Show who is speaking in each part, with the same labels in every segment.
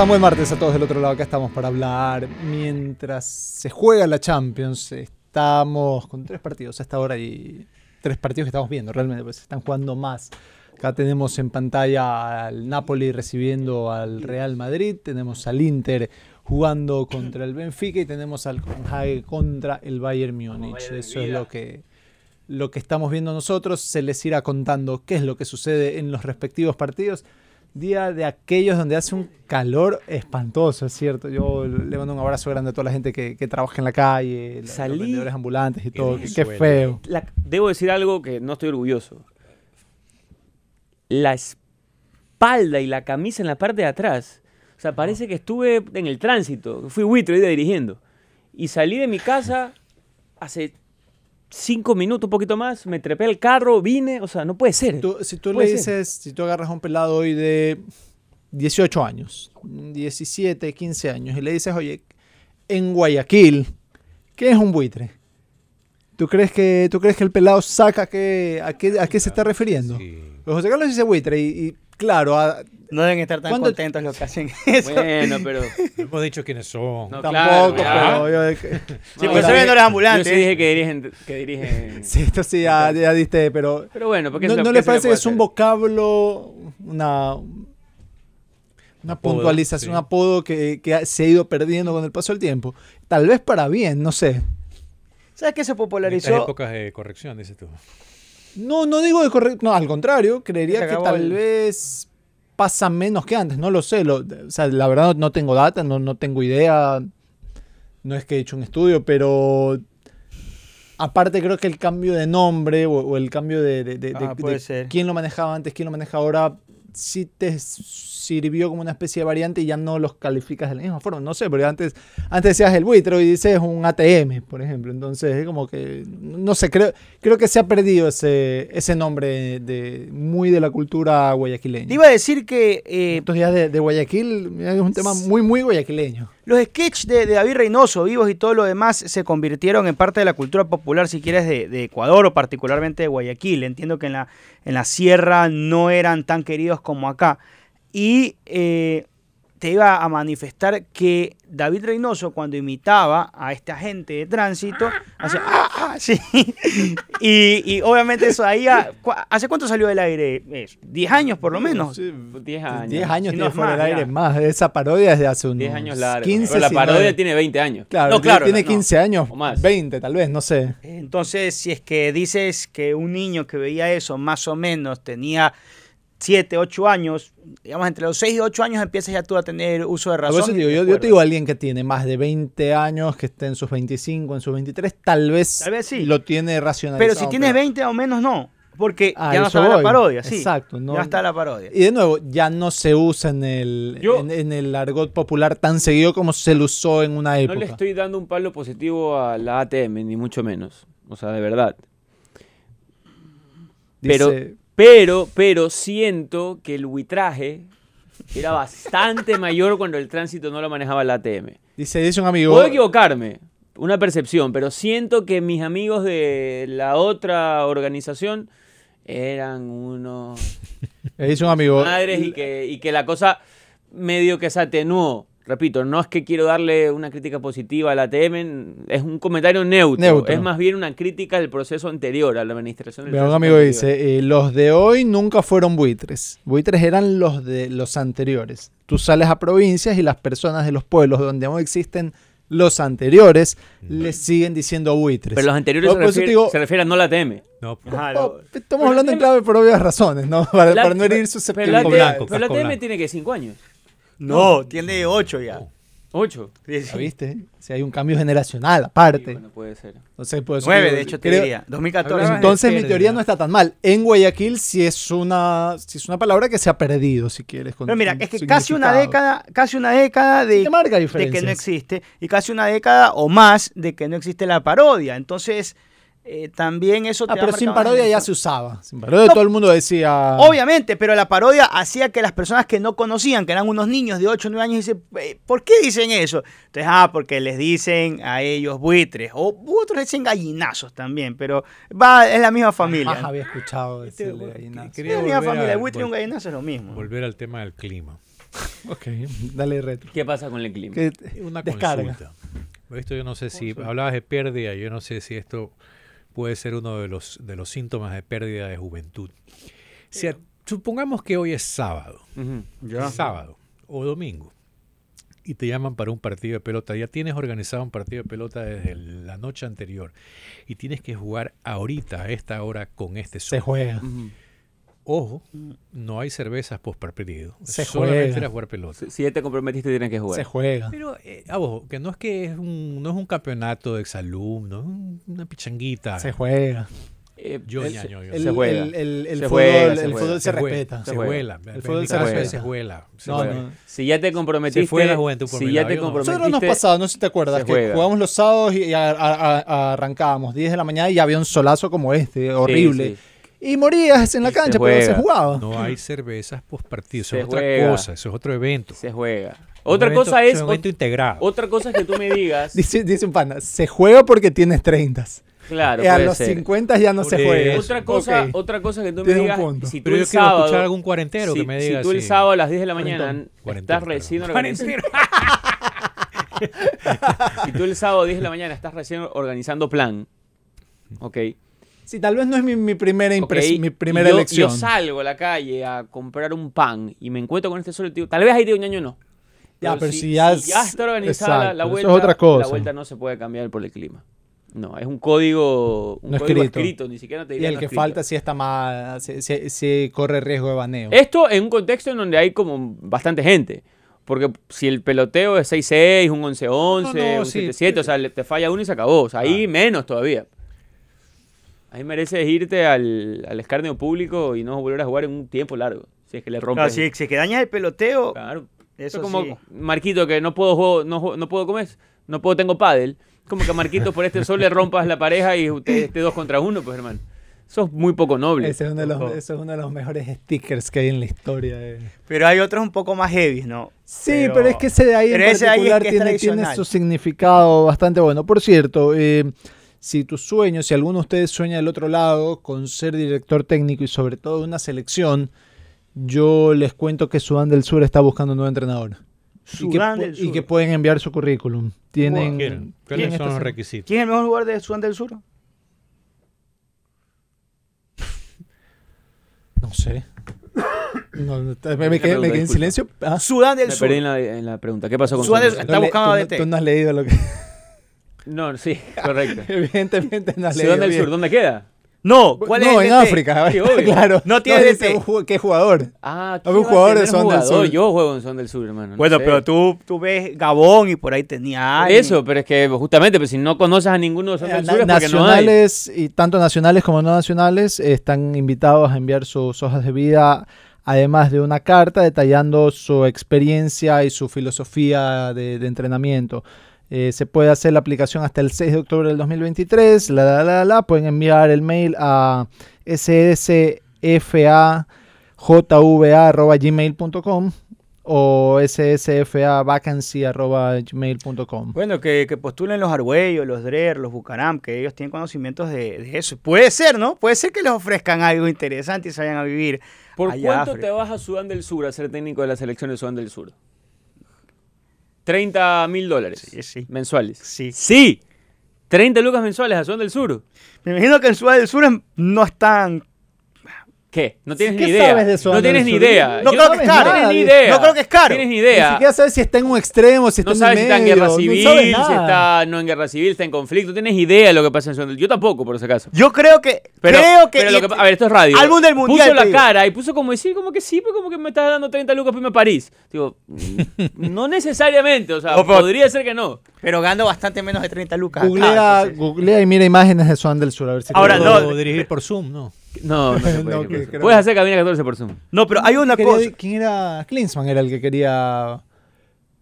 Speaker 1: están? Buen martes a todos del otro lado. Acá estamos para hablar mientras se juega la Champions. Estamos con tres partidos a esta hora y tres partidos que estamos viendo realmente, pues están jugando más. Acá tenemos en pantalla al Napoli recibiendo al Real Madrid, tenemos al Inter jugando contra el Benfica y tenemos al Copenhague contra el Bayern Múnich. Eso es lo que lo que estamos viendo nosotros. Se les irá contando qué es lo que sucede en los respectivos partidos. Día de aquellos donde hace un calor espantoso, es cierto. Yo le mando un abrazo grande a toda la gente que, que trabaja en la calle, los
Speaker 2: Salí
Speaker 1: vendedores ambulantes y todo. Qué, feo.
Speaker 2: La- debo decir algo que no estoy orgulloso. La espalda y la camisa en la parte de atrás. O sea, parece que estuve en el tránsito. Fui buitre iba dirigiendo. Y salí de mi casa hace cinco minutos, un poquito más. Me trepé al carro, vine. O sea, no puede ser.
Speaker 1: Tú- si tú le
Speaker 2: ser.
Speaker 1: dices, si tú agarras a un pelado hoy de 18 años, 17, 15 años, y le dices, oye, en Guayaquil, ¿qué es un buitre? ¿Tú crees que, tú crees que el pelado saca que, a, qué, a qué se está refiriendo? Pues José Carlos dice buitre y, y claro, a-
Speaker 3: No deben estar tan
Speaker 1: ¿Cuándo-
Speaker 3: contentos los que hacen eso.
Speaker 2: Bueno, pero.
Speaker 4: No hemos dicho quiénes son.
Speaker 2: No,
Speaker 1: tampoco,
Speaker 2: claro,
Speaker 1: pero yo
Speaker 3: Sí,
Speaker 2: No,
Speaker 3: pues
Speaker 2: yo
Speaker 3: soy
Speaker 2: dije-
Speaker 3: vendedores ambulantes.
Speaker 2: Yo sí dije que dirigen. Que dirigen
Speaker 1: Sí, esto sí ya, ya diste, pero...
Speaker 2: Pero bueno, porque
Speaker 1: ¿No, no
Speaker 2: ¿qué
Speaker 1: les parece que es un vocablo, una, una
Speaker 4: Apodo,
Speaker 1: puntualización,
Speaker 4: sí.
Speaker 1: un apodo que, que se ha ido perdiendo con el paso del tiempo? Tal vez para bien, no sé.
Speaker 3: ¿Sabes qué se
Speaker 4: En
Speaker 3: popularizó?
Speaker 4: épocas de corrección, dices tú.
Speaker 1: No, no digo de correcto. No, al contrario, creería que tal
Speaker 3: el-
Speaker 1: vez pasa menos que antes. No lo sé. lo- o sea, la verdad no, no tengo data, no, no tengo idea. No es que he hecho un estudio, pero. Aparte, creo que el cambio de nombre o, o el cambio de, de- de- de-
Speaker 3: Ah,
Speaker 1: de quién lo manejaba antes, quién lo maneja ahora, sí te sirvió como una especie de variante y ya no los calificas de la misma forma. No sé, porque antes, antes decías el buitre y dices un ATM, por ejemplo. Entonces es como que, no sé, creo, creo que se ha perdido ese, ese nombre de, muy de la cultura guayaquileña.
Speaker 3: Te iba a decir que eh,
Speaker 1: Estos días de, de Guayaquil es un tema muy, muy guayaquileño.
Speaker 3: los sketches de, de David Reynoso, vivos y todo lo demás, se convirtieron en parte de la cultura popular, si quieres, de, de Ecuador o particularmente de Guayaquil. Entiendo que en la, en la sierra no eran tan queridos como acá. Y eh, te iba a manifestar que David Reynoso, cuando imitaba a este agente de tránsito, hacía, "Ah, ah", sí. y, y obviamente eso ahí, a- ¿cu- ¿hace cuánto salió del aire? Es, ¿10 años por lo menos?
Speaker 1: Sí,
Speaker 2: 10 años.
Speaker 1: 10 años
Speaker 3: Si
Speaker 1: tiene
Speaker 3: no es
Speaker 1: fuera del
Speaker 3: más,
Speaker 1: aire más. Esa parodia desde hace unos
Speaker 2: 10 años largos.
Speaker 1: 15,
Speaker 2: Pero la parodia
Speaker 1: es-
Speaker 2: tiene 20 años.
Speaker 1: Claro,
Speaker 3: No, claro,
Speaker 1: tiene
Speaker 3: no.
Speaker 1: 15 años,
Speaker 2: O más.
Speaker 1: 20 tal vez, no sé.
Speaker 3: Entonces, si es que dices que un niño que veía eso más o menos tenía 7, 8 años, digamos entre los 6 y 8 años empiezas ya tú a tener uso de
Speaker 1: Por
Speaker 3: razón.
Speaker 1: eso digo, yo, yo te digo alguien que tiene más de 20 años, que esté en sus 25, en sus 23, tal vez,
Speaker 3: Tal vez sí.
Speaker 1: lo tiene racionalizado.
Speaker 3: Pero si tienes 20 o menos, no. Porque
Speaker 1: Ah,
Speaker 3: ya no está la
Speaker 1: voy.
Speaker 3: parodia, sí.
Speaker 1: Exacto, no-
Speaker 3: Ya está la parodia.
Speaker 1: Y de nuevo, ya no se usa en el,
Speaker 2: Yo-
Speaker 1: en, en el argot popular tan seguido como se lo usó en una
Speaker 2: No
Speaker 1: época.
Speaker 2: le estoy dando un palo positivo a la ATM, ni mucho menos. O sea, de verdad.
Speaker 1: Dice-
Speaker 2: pero, pero siento que el buitraje era bastante mayor cuando el tránsito no lo manejaba la ATM.
Speaker 1: dice, dice un amigo.
Speaker 2: Puedo equivocarme, una percepción, pero siento que mis amigos de la otra organización eran unos
Speaker 1: dice un amigo.
Speaker 2: madres y que, y que la cosa medio que se atenuó. Repito, no es que quiero darle una crítica positiva a la ATM, es un comentario neutro.
Speaker 1: Neutro.
Speaker 2: Es más bien una crítica del proceso anterior, a la administración del
Speaker 1: Mira, un amigo
Speaker 2: anterior.
Speaker 1: dice, eh, los de hoy nunca fueron buitres. Buitres eran los de los anteriores. Tú sales a provincias y las personas de los pueblos donde aún existen los anteriores les siguen diciendo buitres.
Speaker 2: Pero los anteriores
Speaker 1: No,
Speaker 2: se, refiere,
Speaker 1: digo-
Speaker 2: refieren no a la ATM.
Speaker 4: No, pues,
Speaker 1: Oh, estamos hablando en clave por obvias razones, ¿no? Para,
Speaker 2: La-
Speaker 1: para no herir
Speaker 2: Pero la,
Speaker 1: susceptibilidades.
Speaker 4: Blanco,
Speaker 2: pero la
Speaker 4: casco
Speaker 2: ATM
Speaker 4: blanco.
Speaker 2: tiene que 5 años.
Speaker 3: No, tiene 8 ya.
Speaker 2: 8.
Speaker 3: Sí, sí.
Speaker 1: ¿Ya ¿Viste? Si hay un cambio generacional, aparte.
Speaker 2: bueno, puede ser.
Speaker 1: Entonces, por eso
Speaker 3: 9,
Speaker 1: digo,
Speaker 3: de hecho, te
Speaker 1: creo-
Speaker 3: diría. 2014.
Speaker 4: Hablaba-
Speaker 1: Entonces mi teoría no está tan mal. En Guayaquil sí es una, sí es una palabra que se ha perdido, si quieres. con
Speaker 3: Pero mira, es que casi una década, casi una década de,
Speaker 1: Sí que marca
Speaker 3: de que no existe y casi una década o más de que no existe la parodia. Entonces, eh, también eso te
Speaker 1: Ah, pero sin parodia ya se usaba. Sin parodia
Speaker 3: No.
Speaker 1: todo el mundo decía.
Speaker 3: Obviamente, pero la parodia hacía que las personas que no conocían, que eran unos niños de 8 o 9 años, dicen, "Eh, ¿por qué dicen eso? Entonces, ah, porque les dicen a ellos buitres, o otros dicen gallinazos también, pero va, es la misma familia.
Speaker 1: Jamás había escuchado decirle gallinazo.
Speaker 3: Es la misma
Speaker 4: volver
Speaker 3: familia, el buitre y un gallinazo es lo mismo.
Speaker 4: volver al tema del clima.
Speaker 1: Ok, dale retro.
Speaker 2: ¿Qué pasa con el clima?
Speaker 1: Que-
Speaker 4: Una
Speaker 1: Descarga.
Speaker 4: consulta. Esto yo no sé si hablabas de pérdida, yo no sé si esto puede ser uno de los de los síntomas de pérdida de juventud. Si a- supongamos que hoy es sábado, sábado o domingo y te llaman para un partido de pelota, ya tienes organizado un partido de pelota desde la noche anterior y tienes que jugar ahorita a esta hora con este sol.
Speaker 1: se juega.
Speaker 4: Ojo, no hay cervezas post partido.
Speaker 1: Se
Speaker 4: Solamente
Speaker 1: juega.
Speaker 4: era jugar pelota.
Speaker 2: Si- Si ya te comprometiste, tienes que jugar.
Speaker 1: Se juega.
Speaker 4: Pero, eh, ah, ojo, que no es que es un, no es un campeonato de exalumnos, es un- una pichanguita.
Speaker 1: Se juega.
Speaker 2: Eh,
Speaker 4: Yo,
Speaker 2: el-
Speaker 4: ñaño, yo.
Speaker 1: El,
Speaker 2: Se juega.
Speaker 1: el- el- el
Speaker 2: Se
Speaker 1: fútbol,
Speaker 2: juega, se
Speaker 1: fútbol
Speaker 2: juega.
Speaker 1: se,
Speaker 4: jue-
Speaker 1: respeta.
Speaker 4: Se
Speaker 2: juega.
Speaker 1: El fútbol se respeta.
Speaker 4: se se
Speaker 1: No, no.
Speaker 2: Si ya te comprometiste.
Speaker 4: Se fue la juventud por
Speaker 2: si ya te comprometiste.
Speaker 1: Nosotros nos pasaba, no sé si te acuerdas, que
Speaker 2: juega.
Speaker 1: jugábamos los sábados y a- a- a- arrancábamos 10 de la mañana y había un solazo como este, horrible.
Speaker 2: sí.
Speaker 1: Y morías en la
Speaker 2: Y se
Speaker 1: cancha, pero se jugaba.
Speaker 4: No hay cervezas post partido. Eso
Speaker 2: Se
Speaker 4: es otra
Speaker 2: juega.
Speaker 4: cosa. Eso es otro evento.
Speaker 2: Se juega.
Speaker 4: Un
Speaker 2: Otra
Speaker 4: evento-
Speaker 2: cosa es.
Speaker 4: un evento integrado.
Speaker 2: Otra cosa es que tú me digas.
Speaker 1: Dice, dice un pana, se juega porque tienes 30.
Speaker 2: claro,
Speaker 1: Eh, a los
Speaker 2: ser.
Speaker 1: 50 ya no se
Speaker 4: Por
Speaker 1: juega.
Speaker 4: eso.
Speaker 2: Otra cosa,
Speaker 1: Ok.
Speaker 2: otra cosa que tú me
Speaker 1: un
Speaker 2: digas.
Speaker 1: punto.
Speaker 2: Si tú
Speaker 4: Pero
Speaker 2: el
Speaker 4: yo quiero
Speaker 2: sábado.
Speaker 4: escuchar algún cuarentero
Speaker 2: si,
Speaker 4: que me
Speaker 2: si
Speaker 4: diga
Speaker 2: tú el sábado a las 10 de la mañana estás recién organizando. si tú el sábado a 10 de la mañana estás recién organizando plan. Ok.
Speaker 1: Sí, tal vez no es mi, mi primera,
Speaker 2: ok,
Speaker 1: impres- mi
Speaker 2: y
Speaker 1: primera
Speaker 2: yo,
Speaker 1: elección.
Speaker 2: Yo salgo a la calle a comprar un pan y me encuentro con este solo tío. Tal vez ahí digo ñaño no.
Speaker 1: Ya, pero si ya es-
Speaker 2: está organizada la-
Speaker 1: exacto,
Speaker 2: la,
Speaker 1: eso es
Speaker 2: vuelta,
Speaker 1: otra cosa.
Speaker 2: la vuelta no se puede cambiar por el clima. No, es un código, un
Speaker 1: No
Speaker 2: código
Speaker 1: escrito.
Speaker 2: escrito. ni siquiera te
Speaker 1: Y
Speaker 2: diría
Speaker 1: el
Speaker 2: no
Speaker 1: que
Speaker 2: escrito.
Speaker 1: falta sí está más. Sí, sí- sí corre riesgo de baneo.
Speaker 2: Esto en un contexto en donde hay como bastante gente. Porque si el peloteo es 6-6, un 11-11,
Speaker 1: No, no,
Speaker 2: un
Speaker 1: sí.
Speaker 2: 7-7, o sea, le- te falla uno y se acabó. O sea, ahí menos todavía. Ahí mereces irte al, al escarnio público y no volver a jugar en un tiempo largo. Si es que le rompes.
Speaker 3: Claro, si, si es que dañas el peloteo,
Speaker 2: Claro.
Speaker 3: eso
Speaker 2: es como
Speaker 3: sí.
Speaker 2: Marquito que no puedo juego, no, juego- no puedo comer, no puedo tengo pádel. Como que a Marquito por este sol le rompas la pareja y usted esté dos contra uno, pues hermano. Eso es muy poco noble.
Speaker 1: Ese es, uno de los, ese es uno de los mejores stickers que hay en la historia.
Speaker 3: Pero hay otros un poco más heavy, ¿no?
Speaker 1: Sí, pero, es que ese de ahí en
Speaker 3: pero ese ahí es
Speaker 1: particular
Speaker 3: que es
Speaker 1: tiene, tiene su significado bastante bueno. Por cierto, eh, si tu sueño, si alguno de ustedes sueña del otro lado con ser director técnico y sobre todo de una selección, yo les cuento que Sudán del Sur está buscando un nuevo entrenador. y, que,
Speaker 3: Sudán del
Speaker 1: y
Speaker 3: Sur.
Speaker 1: que pueden enviar su currículum. Tienen, tienen
Speaker 4: ¿Cuáles son
Speaker 1: esta
Speaker 4: los requisitos?
Speaker 3: ¿Quién es el mejor jugador de Sudán del Sur?
Speaker 1: No sé. No, no, me, quedé, me
Speaker 2: pregunta,
Speaker 1: quedé en silencio. Ah,
Speaker 3: Sudán del
Speaker 2: Me
Speaker 3: Sur.
Speaker 2: perdí en la, en la pregunta. ¿Qué pasó con
Speaker 3: Sudán del-
Speaker 2: Sudán?
Speaker 3: está buscando
Speaker 1: no-. Tú no has leído lo que...
Speaker 2: No, sí, correcto.
Speaker 1: Evidentemente no
Speaker 2: Sudán del. Sur, ¿dónde queda?
Speaker 3: No, ¿cuál
Speaker 1: no,
Speaker 3: es
Speaker 1: en? África.
Speaker 2: Sí, obvio.
Speaker 1: claro.
Speaker 3: No tiene
Speaker 1: un ju- ¿Qué jugador?
Speaker 2: Ah,
Speaker 1: Había un
Speaker 2: ¿qué a
Speaker 1: jugador de Sudán del? Sur.
Speaker 2: Yo juego en Sudán del Sur, hermano. no
Speaker 3: Bueno,
Speaker 2: sé.
Speaker 3: pero tú, tú ves Gabón y por ahí tenía.
Speaker 2: Eso, pero es que justamente, pues, si no conoces a ninguno de del
Speaker 1: Eh, Na-
Speaker 2: Sur es porque no hay.
Speaker 1: nacionales, y tanto nacionales como no nacionales, están invitados a enviar sus hojas de vida, además de una carta detallando su experiencia y su filosofía de, de entrenamiento. Eh, se puede hacer la aplicación hasta el 6 de octubre del 2023. La, la, la, la. Pueden enviar el mail a ssfajva.gmail.com o ssfavacancy.gmail.com.
Speaker 3: Bueno, que, que postulen los Argüellos, los Drer, los Bucaram, que ellos tienen conocimientos de, de eso. Puede ser, ¿no? Puede ser que les ofrezcan algo interesante y se vayan a vivir.
Speaker 2: ¿Por
Speaker 3: allá
Speaker 2: cuánto
Speaker 3: África.
Speaker 2: te vas a Sudán del Sur a ser técnico de la selección de Sudán del Sur? 30 mil dólares
Speaker 3: Sí, sí.
Speaker 2: mensuales.
Speaker 3: Sí.
Speaker 2: Sí. 30 lucas mensuales a Sudán del Sur.
Speaker 3: Me imagino que en Sudán del Sur no están.
Speaker 2: ¿Qué? No tienes
Speaker 1: ¿Qué
Speaker 2: ni idea.
Speaker 1: sabes de
Speaker 2: no tienes ni idea.
Speaker 3: No
Speaker 2: Yo-
Speaker 3: creo que es
Speaker 2: no
Speaker 3: caro.
Speaker 2: tienes ni idea.
Speaker 3: No creo que es caro.
Speaker 2: Tienes ni
Speaker 1: Ni
Speaker 2: idea.
Speaker 1: siquiera sabes si está en un extremo, si está
Speaker 2: No
Speaker 1: en
Speaker 2: sabes si
Speaker 1: el
Speaker 2: está en
Speaker 1: medio,
Speaker 2: guerra civil, si
Speaker 1: nada.
Speaker 2: está no en guerra civil, está en conflicto. No tienes idea de lo que pasa en Sudán del Sur. Yo tampoco, por si acaso.
Speaker 3: Yo creo que.
Speaker 2: Pero,
Speaker 3: creo que.
Speaker 2: pero lo que- a ver, esto es radio.
Speaker 3: Álbum del mundial.
Speaker 2: Puso la
Speaker 3: digo.
Speaker 2: cara y puso como decir, como que sí, pero como que me estás dando 30 lucas para irme a París. Digo, no necesariamente, o sea,
Speaker 3: O,
Speaker 2: podría ser que no.
Speaker 3: Pero gano bastante menos de 30 lucas. acá,
Speaker 1: Googlea,
Speaker 3: entonces-
Speaker 1: googlea y mira imágenes de Sudán del Sur. A ver si te-
Speaker 3: Ahora,
Speaker 4: ¿Puedo
Speaker 3: no.
Speaker 4: dirigir por Zoom? No.
Speaker 2: No, no se puede.
Speaker 1: No, que
Speaker 2: Puedes hacer cabina 14 por Zoom.
Speaker 3: No, pero hay una
Speaker 1: Quería-
Speaker 3: cosa.
Speaker 1: ¿Quién era? Klinsmann era el que quería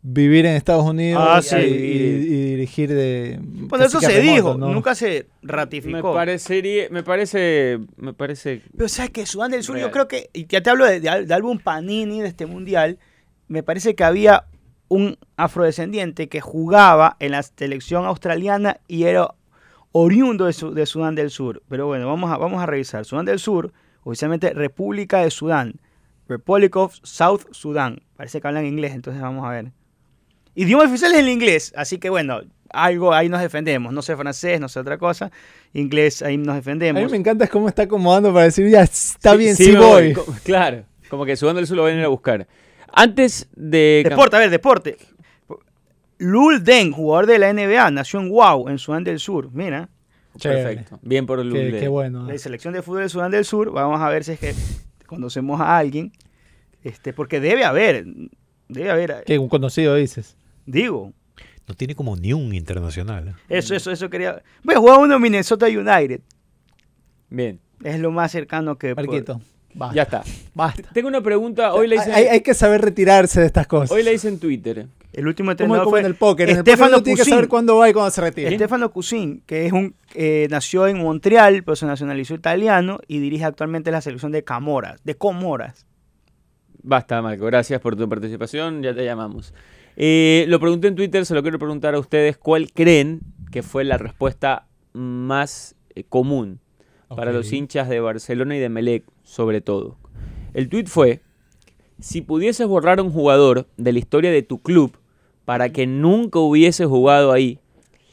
Speaker 1: vivir en Estados Unidos
Speaker 3: Ah,
Speaker 1: y,
Speaker 3: sí.
Speaker 1: y- y dirigir de.
Speaker 3: Bueno, eso se
Speaker 1: remoto,
Speaker 3: dijo,
Speaker 1: ¿no?
Speaker 3: nunca se
Speaker 2: Me
Speaker 3: ratificó.
Speaker 2: parecería, me parece, me parece.
Speaker 3: Pero sabes que Sudán del Sur, yo creo que, y ya te hablo de, de de álbum Panini de este mundial, me parece que había un afrodescendiente que jugaba en la selección australiana y era oriundo de, Su- de Sudán del Sur. Pero bueno, vamos a, vamos a revisar. Sudán del Sur, oficialmente República de Sudán. Republic of South Sudan. Parece que hablan inglés, entonces vamos a ver. Idioma oficial es el inglés, así que bueno, algo ahí nos defendemos. No sé francés, no sé otra cosa. Inglés, ahí nos
Speaker 1: A
Speaker 3: defendemos.
Speaker 1: mí me encanta cómo está acomodando para decir, ya está bien, sí, voy.
Speaker 2: Co- Claro, como que Sudán del Sur lo van a ir a buscar. Antes de.
Speaker 3: Deporte, a ver, deporte. Lul Deng, jugador de la NBA, nació en Wow, en Sudán del Sur. Mira,
Speaker 1: Chévere.
Speaker 2: Perfecto. Bien por el
Speaker 1: Qué, qué bueno.
Speaker 3: la selección de fútbol de Sudán del Sur. Vamos a ver si es que conocemos a alguien. Este, porque debe haber, debe haber,
Speaker 1: Que un conocido dices.
Speaker 3: digo,
Speaker 4: No tiene como ni un internacional. ¿eh?
Speaker 3: eso, eso, eso quería. Bueno, jugaba uno en Minnesota United.
Speaker 2: Bien,
Speaker 3: Es lo más cercano que. puedo-
Speaker 1: Marquito. Basta.
Speaker 2: ya está.
Speaker 1: Basta.
Speaker 2: Tengo una pregunta. Hoy le hice,
Speaker 1: Hay, hay que saber retirarse de estas cosas.
Speaker 2: hoy le hice en Twitter.
Speaker 3: El último entrenador
Speaker 1: como
Speaker 3: fue
Speaker 1: en el póker. En el póker
Speaker 3: Estefano
Speaker 1: tiene que saber cuándo va y cuándo se retira.
Speaker 3: Estefano Cousin, que es un eh, nació en Montreal, pero se nacionalizó italiano y dirige actualmente la selección de Camoras, de Comoras.
Speaker 2: Basta, Marco. Gracias por tu participación. Ya te llamamos. Eh, lo pregunté en Twitter, se lo quiero preguntar a ustedes. ¿Cuál creen que fue la respuesta más eh, común para los hinchas de Barcelona y de Melec, sobre todo? El tweet fue: Si pudieses borrar a un jugador de la historia de tu club para que nunca hubiese jugado ahí,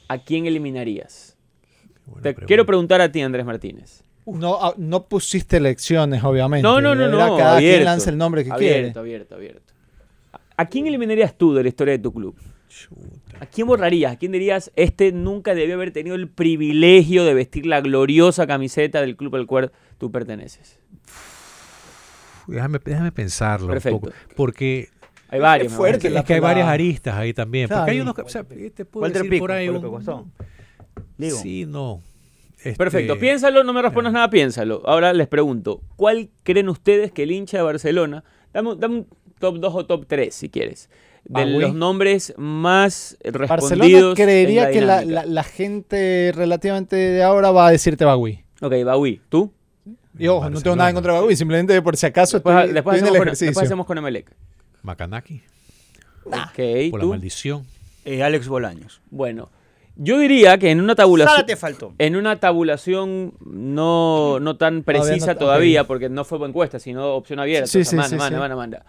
Speaker 2: ¿a quién eliminarías?
Speaker 4: Buena
Speaker 2: Te
Speaker 4: pregunta.
Speaker 2: quiero preguntar a ti, Andrés Martínez.
Speaker 1: No, ah, no pusiste elecciones, obviamente.
Speaker 2: No, no, no,
Speaker 1: Era
Speaker 2: no.
Speaker 1: Cada
Speaker 2: abierto,
Speaker 1: quien lanza el nombre que
Speaker 2: abierto,
Speaker 1: quiere.
Speaker 2: Abierto, abierto, ¿A quién eliminarías tú de la historia de tu club?
Speaker 4: Chuta.
Speaker 2: ¿A quién borrarías? ¿A quién dirías, este nunca debió haber tenido el privilegio de vestir la gloriosa camiseta del club al cual tú perteneces?
Speaker 4: Déjame, déjame pensarlo
Speaker 2: Perfecto.
Speaker 4: un poco. Porque
Speaker 2: Hay varios. Me
Speaker 1: fuerte
Speaker 4: es que,
Speaker 1: la
Speaker 4: es hay varias aristas ahí también. Porque hay
Speaker 1: Claro.
Speaker 4: unos o sea, te puedo
Speaker 3: Walter
Speaker 4: decir
Speaker 3: Pico,
Speaker 4: por ahí un-
Speaker 3: costó. Digo.
Speaker 4: Sí, no. Este,
Speaker 2: Perfecto, piénsalo, no me respondas nada, piénsalo. Ahora les pregunto, ¿cuál creen ustedes que el hincha de Barcelona, dame, un- dame un top 2 o top 3 si quieres, de
Speaker 1: Bagüí.
Speaker 2: los nombres más
Speaker 1: Barcelona
Speaker 2: respondidos
Speaker 1: creería
Speaker 2: en
Speaker 1: que la, la- la gente relativamente de ahora va a decirte Bagui.
Speaker 2: Ok, Bagüí, ¿tú?
Speaker 1: Y ojo, no tengo
Speaker 4: Barcelona.
Speaker 1: nada en contra de Bagui, simplemente por si acaso
Speaker 2: Después,
Speaker 1: estoy,
Speaker 2: después
Speaker 1: estoy en
Speaker 2: hacemos
Speaker 1: el
Speaker 2: con,
Speaker 1: ejercicio.
Speaker 2: después hacemos con Emelec.
Speaker 4: Macanaki, por la maldición.
Speaker 3: Eh, Alex Bolaños.
Speaker 2: Bueno, yo diría que en una tabulación...
Speaker 3: Sara te faltó.
Speaker 2: En una tabulación no, no tan
Speaker 1: Todavía
Speaker 2: precisa
Speaker 1: no-
Speaker 2: todavía, porque no fue por encuesta, sino opción abierta.
Speaker 1: Sí, sí,
Speaker 2: manda,
Speaker 1: sí,
Speaker 2: manda,
Speaker 1: sí.
Speaker 2: manda, manda.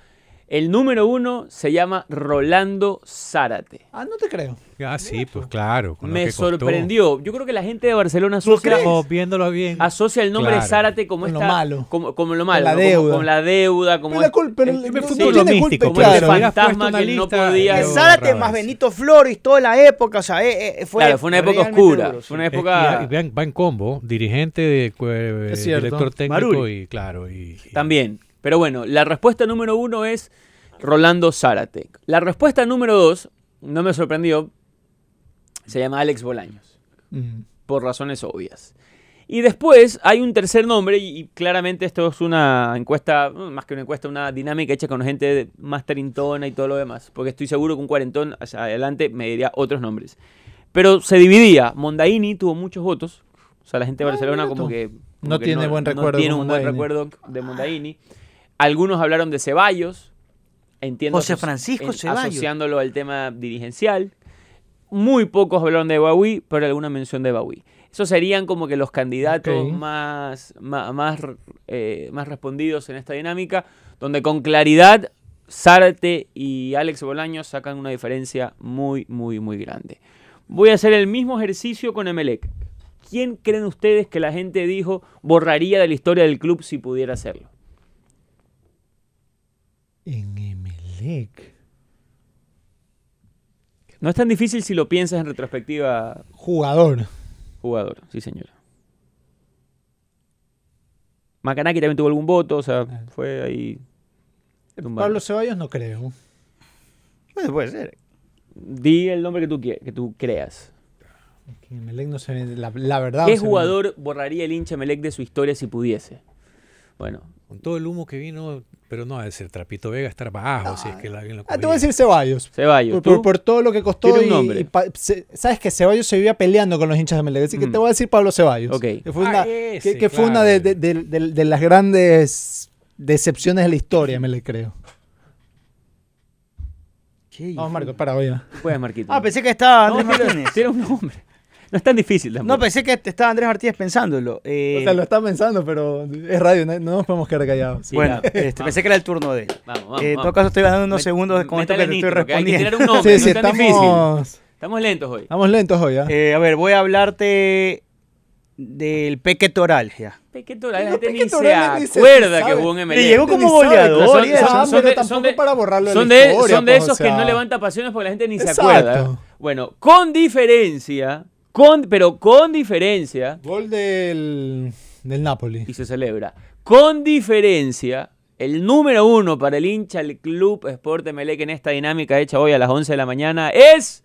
Speaker 2: El número uno se llama Rolando Zárate.
Speaker 1: Ah, no te creo.
Speaker 4: Ah, sí, pues claro. con lo
Speaker 2: Me
Speaker 4: que
Speaker 2: sorprendió. Yo creo que la gente de Barcelona asocia,
Speaker 4: Estamos viéndolo bien.
Speaker 2: asocia el nombre de. Zárate como
Speaker 1: Con lo malo.
Speaker 2: Como, como lo malo.
Speaker 1: la
Speaker 2: ¿no?
Speaker 1: deuda.
Speaker 2: Como, como la deuda, como
Speaker 1: Pero la
Speaker 2: el-
Speaker 1: culpa, pero
Speaker 2: el-
Speaker 1: el- no tiene culpa,
Speaker 4: místico,
Speaker 2: como
Speaker 4: pues,
Speaker 2: el fantasma que no
Speaker 4: lista,
Speaker 2: podía-
Speaker 3: Zárate más. Benito Flores toda la época, o sea, eh, eh, fue,
Speaker 2: Claro, fue una época oscura.
Speaker 3: duro, sí.
Speaker 2: Fue una
Speaker 4: Eh, y-
Speaker 2: época...
Speaker 4: y vean, va en combo, dirigente, de, eh,
Speaker 1: Es cierto.
Speaker 4: director técnico
Speaker 3: Maruri.
Speaker 4: y claro. Y, y-
Speaker 2: También. Pero bueno, la respuesta número uno es Rolando Zárate. La respuesta número dos, no me sorprendió, se llama Alex Bolaños, por razones obvias. Y después hay un tercer nombre, y, claramente esto es una encuesta, mm, más que una encuesta, una dinámica hecha con gente más trintona y todo lo demás, porque estoy seguro que un cuarentón hacia adelante me diría otros nombres. Pero se dividía, Mondaini tuvo muchos votos, o sea, la gente de
Speaker 1: Ah,
Speaker 2: Barcelona como que... como
Speaker 1: No
Speaker 2: que
Speaker 1: tiene buen recuerdo
Speaker 2: No tiene un buen recuerdo de Mondaini. Algunos hablaron de Ceballos, entiendo
Speaker 3: José Francisco
Speaker 2: en-
Speaker 3: Ceballos.
Speaker 2: asociándolo al tema dirigencial. Muy pocos hablaron de Bawi, pero alguna mención de Bawi. Esos serían como que los candidatos más, más, eh, más respondidos en esta dinámica, donde con claridad Zárate y Alex Bolaños sacan una diferencia muy, muy, muy grande. Voy a hacer el mismo ejercicio con Emelec. ¿Quién creen ustedes que la gente dijo borraría de la historia del club si pudiera hacerlo?
Speaker 1: En Emelec.
Speaker 2: No es tan difícil si lo piensas en retrospectiva,
Speaker 1: Jugador.
Speaker 2: jugador, sí señor. Macanaki también tuvo algún voto, o sea, fue ahí. tumbado.
Speaker 1: Pablo Ceballos no creo.
Speaker 3: Bueno, puede ser.
Speaker 2: Di el nombre que tú, que tú creas.
Speaker 1: En Emelec no se ve, la, la verdad.
Speaker 2: ¿Qué
Speaker 1: ve.
Speaker 2: jugador borraría el hincha Melec de su historia si pudiese? Bueno,
Speaker 4: Con todo el humo que vino, pero no ha de ser Trapito Vega estar bajo, si es que alguien lo
Speaker 1: Ah, te voy a decir Ceballos.
Speaker 2: Ceballos.
Speaker 1: Por,
Speaker 2: ¿tú?
Speaker 1: por- por todo lo que costó
Speaker 2: Tiene un nombre.
Speaker 1: y pa- se- sabes que Ceballos se vivía peleando con los hinchas de Melec, así que
Speaker 2: Mm.
Speaker 1: te voy a decir Pablo Ceballos.
Speaker 2: Ok.
Speaker 1: Que fue
Speaker 4: Ah,
Speaker 1: una,
Speaker 4: ese,
Speaker 1: que, que fue una
Speaker 4: claro.
Speaker 1: de, de- de- de- de las grandes decepciones de la historia, Melec, creo. Vamos, Marco, para, oye.
Speaker 2: Puedes, Marquito.
Speaker 3: Ah, pensé que estaba
Speaker 2: No,
Speaker 3: Andrés
Speaker 2: tiene-
Speaker 3: Martínez.
Speaker 2: tiene un nombre. No es tan difícil tampoco.
Speaker 3: No, pensé que estaba Andrés Martínez pensándolo. Eh,
Speaker 1: O sea, lo está pensando, pero es radio, no, no nos podemos quedar callados.
Speaker 2: Sí,
Speaker 3: bueno, este, pensé que era el turno de él.
Speaker 2: Vamos, vamos,
Speaker 3: Eh, en todo caso, estoy ganando unos segundos con esto que te estoy
Speaker 2: que hay que
Speaker 3: respondiendo.
Speaker 2: tirar un nombre,
Speaker 1: Sí,
Speaker 2: no
Speaker 1: sí,
Speaker 2: es tan difícil.
Speaker 1: estamos,
Speaker 2: Estamos lentos hoy.
Speaker 1: estamos lentos hoy, ¿ah?
Speaker 3: Eh, a ver, voy a hablarte del Peque Toral. Ya.
Speaker 2: La gente se
Speaker 1: Orale ni se
Speaker 2: acuerda
Speaker 1: sabe.
Speaker 2: que jugó en
Speaker 3: Le
Speaker 2: Emelec.
Speaker 3: llegó como goleador.
Speaker 2: son- de-
Speaker 1: tampoco
Speaker 2: son de-
Speaker 1: para borrarlo de
Speaker 2: Son
Speaker 1: la
Speaker 2: de,
Speaker 1: historia,
Speaker 2: son de
Speaker 1: pues,
Speaker 2: esos
Speaker 1: o
Speaker 2: que no levanta pasiones porque la gente ni se acuerda. Bueno, con diferencia, con, pero con diferencia,
Speaker 1: Gol del, del Napoli.
Speaker 2: y se celebra, con diferencia, el número uno para el hincha del Club Sport Emelec en esta dinámica hecha hoy a las 11 de la mañana es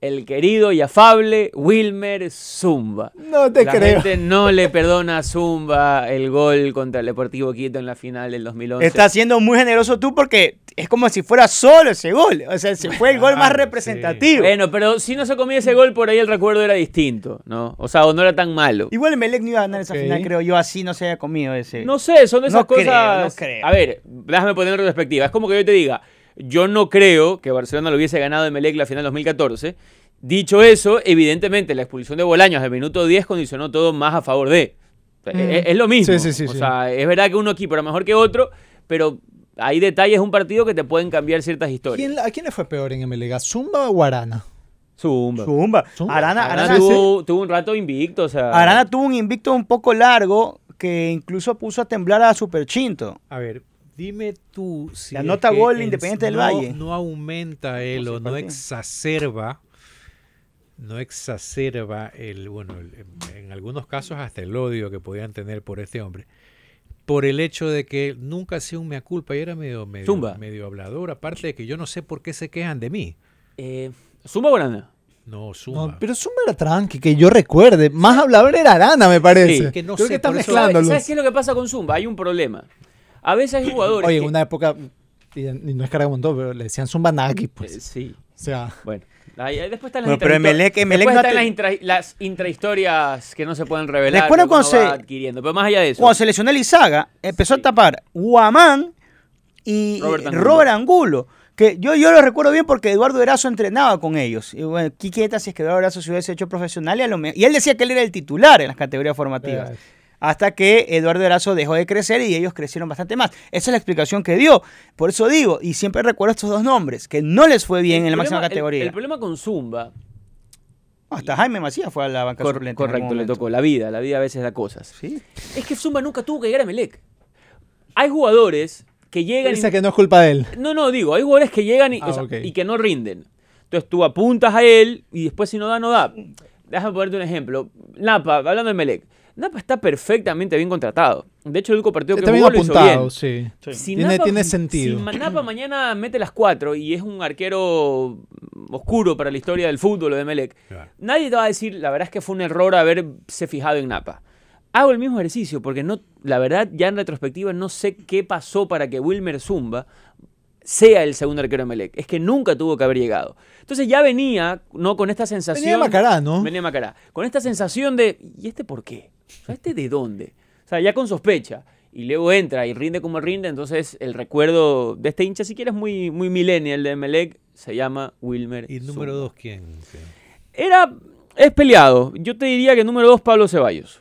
Speaker 2: el querido y afable Wilmer Zumba.
Speaker 1: No te
Speaker 2: la
Speaker 1: creo.
Speaker 2: gente no le perdona a Zumba el gol contra el Deportivo Quito en la final del 2011.
Speaker 3: Estás siendo muy generoso tú porque es como si fuera solo ese gol. O sea, se fue el gol más representativo.
Speaker 2: Bueno, pero si no se comía ese gol, por ahí el recuerdo era distinto, ¿no? O sea, o no era tan malo.
Speaker 3: Igual Melec no iba a ganar esa final, creo yo. Así no se haya comido ese.
Speaker 2: No sé, son de esas
Speaker 3: No creo,
Speaker 2: cosas.
Speaker 3: no creo.
Speaker 2: A ver, déjame poner en perspectiva. Es como que yo te diga, yo no creo que Barcelona lo hubiese ganado en Melec la final 2014. Dicho eso, evidentemente la expulsión de Bolaños al minuto 10 condicionó todo más a favor de. Es, es lo mismo.
Speaker 1: Mm. Sí, sí, sí,
Speaker 2: o
Speaker 1: sí.
Speaker 2: sea, es verdad que uno equipo era mejor que otro, pero hay detalles de un partido que te pueden cambiar ciertas historias.
Speaker 1: ¿Quién- ¿A quién le fue peor en? ¿A ¿Zumba o Guarana?
Speaker 2: Zumba.
Speaker 3: Zumba.
Speaker 1: Zumba.
Speaker 3: Arana,
Speaker 2: Arana
Speaker 3: Arana,
Speaker 2: tuvo, tuvo un rato invicto, o sea.
Speaker 3: Arana tuvo un invicto un poco largo que incluso puso a temblar a Superchinto.
Speaker 4: A ver, Dime tú si
Speaker 3: La
Speaker 4: es
Speaker 3: nota
Speaker 4: que
Speaker 3: gol
Speaker 4: en-
Speaker 3: Independiente del
Speaker 4: no-
Speaker 3: Valle.
Speaker 4: no aumenta él
Speaker 3: ¿Cómo
Speaker 4: o no exacerba no exacerba el bueno el- en- algunos casos hasta el odio que podían tener por este hombre por el hecho de que nunca hacía un mea culpa y era medio medio,
Speaker 2: Zumba.
Speaker 4: medio hablador aparte de que yo no sé por qué se quejan de mí
Speaker 2: Eh, ¿Zumba o Arana?
Speaker 4: no Zumba
Speaker 1: No, pero Zumba era tranqui, que yo recuerde. Más hablador era Arana, me parece.
Speaker 2: Sí,
Speaker 4: que no
Speaker 1: Creo
Speaker 4: sé,
Speaker 1: que
Speaker 2: ¿Sabes,
Speaker 1: mezclándolos.
Speaker 2: sabes qué es lo que pasa con Zumba? Hay un problema. A veces hay jugadores
Speaker 1: Oye, en
Speaker 2: que-
Speaker 1: una época, y, y no es carga un montón, pero le decían Zumba Naki,
Speaker 2: Eh,
Speaker 1: pues.
Speaker 2: sí,
Speaker 1: O sea,
Speaker 2: bueno. Ahí- ahí después están las,
Speaker 3: Bueno, Emelec
Speaker 2: después
Speaker 3: no
Speaker 2: están las, intra- las intrahistorias que no se pueden revelar.
Speaker 3: ¿Recuerdan
Speaker 2: que uno
Speaker 3: cuando se-
Speaker 2: adquiriendo. Pero más allá de eso.
Speaker 3: Cuando se lesionó Elizaga, empezó
Speaker 2: Sí.
Speaker 3: a tapar Guamán y
Speaker 2: Robert
Speaker 3: Robert
Speaker 2: Angulo.
Speaker 3: Que yo, yo lo recuerdo bien porque Eduardo Erazo entrenaba con ellos. Y bueno, qué quieta si es que Eduardo Erazo se hubiese hecho profesional y, a lo y él decía que él era el titular en las categorías formativas. Hasta que Eduardo Erazo dejó de crecer y ellos crecieron bastante más. Esa es la explicación que dio. Por eso digo, y siempre recuerdo estos dos nombres, que no les fue bien en la máxima
Speaker 2: el-
Speaker 3: categoría.
Speaker 2: El, problema con Zumba,
Speaker 3: Hasta Jaime Macías fue a la banca
Speaker 2: cor-
Speaker 3: suplente.
Speaker 2: correcto, le tocó. La vida, la vida a veces da cosas.
Speaker 3: Sí.
Speaker 2: Es que Zumba nunca tuvo que llegar a Melec. Hay jugadores que llegan y
Speaker 1: dice que no es culpa de él.
Speaker 2: No, no, digo, hay jugadores que llegan y,
Speaker 1: Ah,
Speaker 2: o sea,
Speaker 1: ok.
Speaker 2: y que no rinden. Entonces tú apuntas a él y después si no da, no da. Déjame ponerte un ejemplo. Napa, hablando de Melec. Napa está perfectamente bien contratado. De hecho, el único partido que
Speaker 1: Está bien
Speaker 2: jugó lo hizo
Speaker 1: apuntado,
Speaker 2: bien.
Speaker 1: sí.
Speaker 2: Si
Speaker 1: Tiene- tiene sentido.
Speaker 2: Si Napa mañana mete las cuatro y es un arquero oscuro para la historia del fútbol o de Melec,
Speaker 4: Claro.
Speaker 2: nadie te va a decir, la verdad es que fue un error haberse fijado en Napa. Hago el mismo ejercicio porque no, la verdad, ya en retrospectiva no sé qué pasó para que Wilmer Zumba sea el segundo arquero de Melec. Es que nunca tuvo que haber llegado. Entonces ya venía, ¿no? Con esta sensación.
Speaker 1: Venía Macará, ¿no?
Speaker 2: Venía Macará. Con esta sensación de, ¿y este por qué? O sea, ¿este de dónde? O sea, ya con sospecha. Y luego entra y rinde como rinde, entonces el recuerdo de este hincha, si quieres, muy, muy millennial de Melec, se llama Wilmer
Speaker 4: y número dos quién
Speaker 2: Era, es peleado. Yo te diría que número dos, Pablo Ceballos.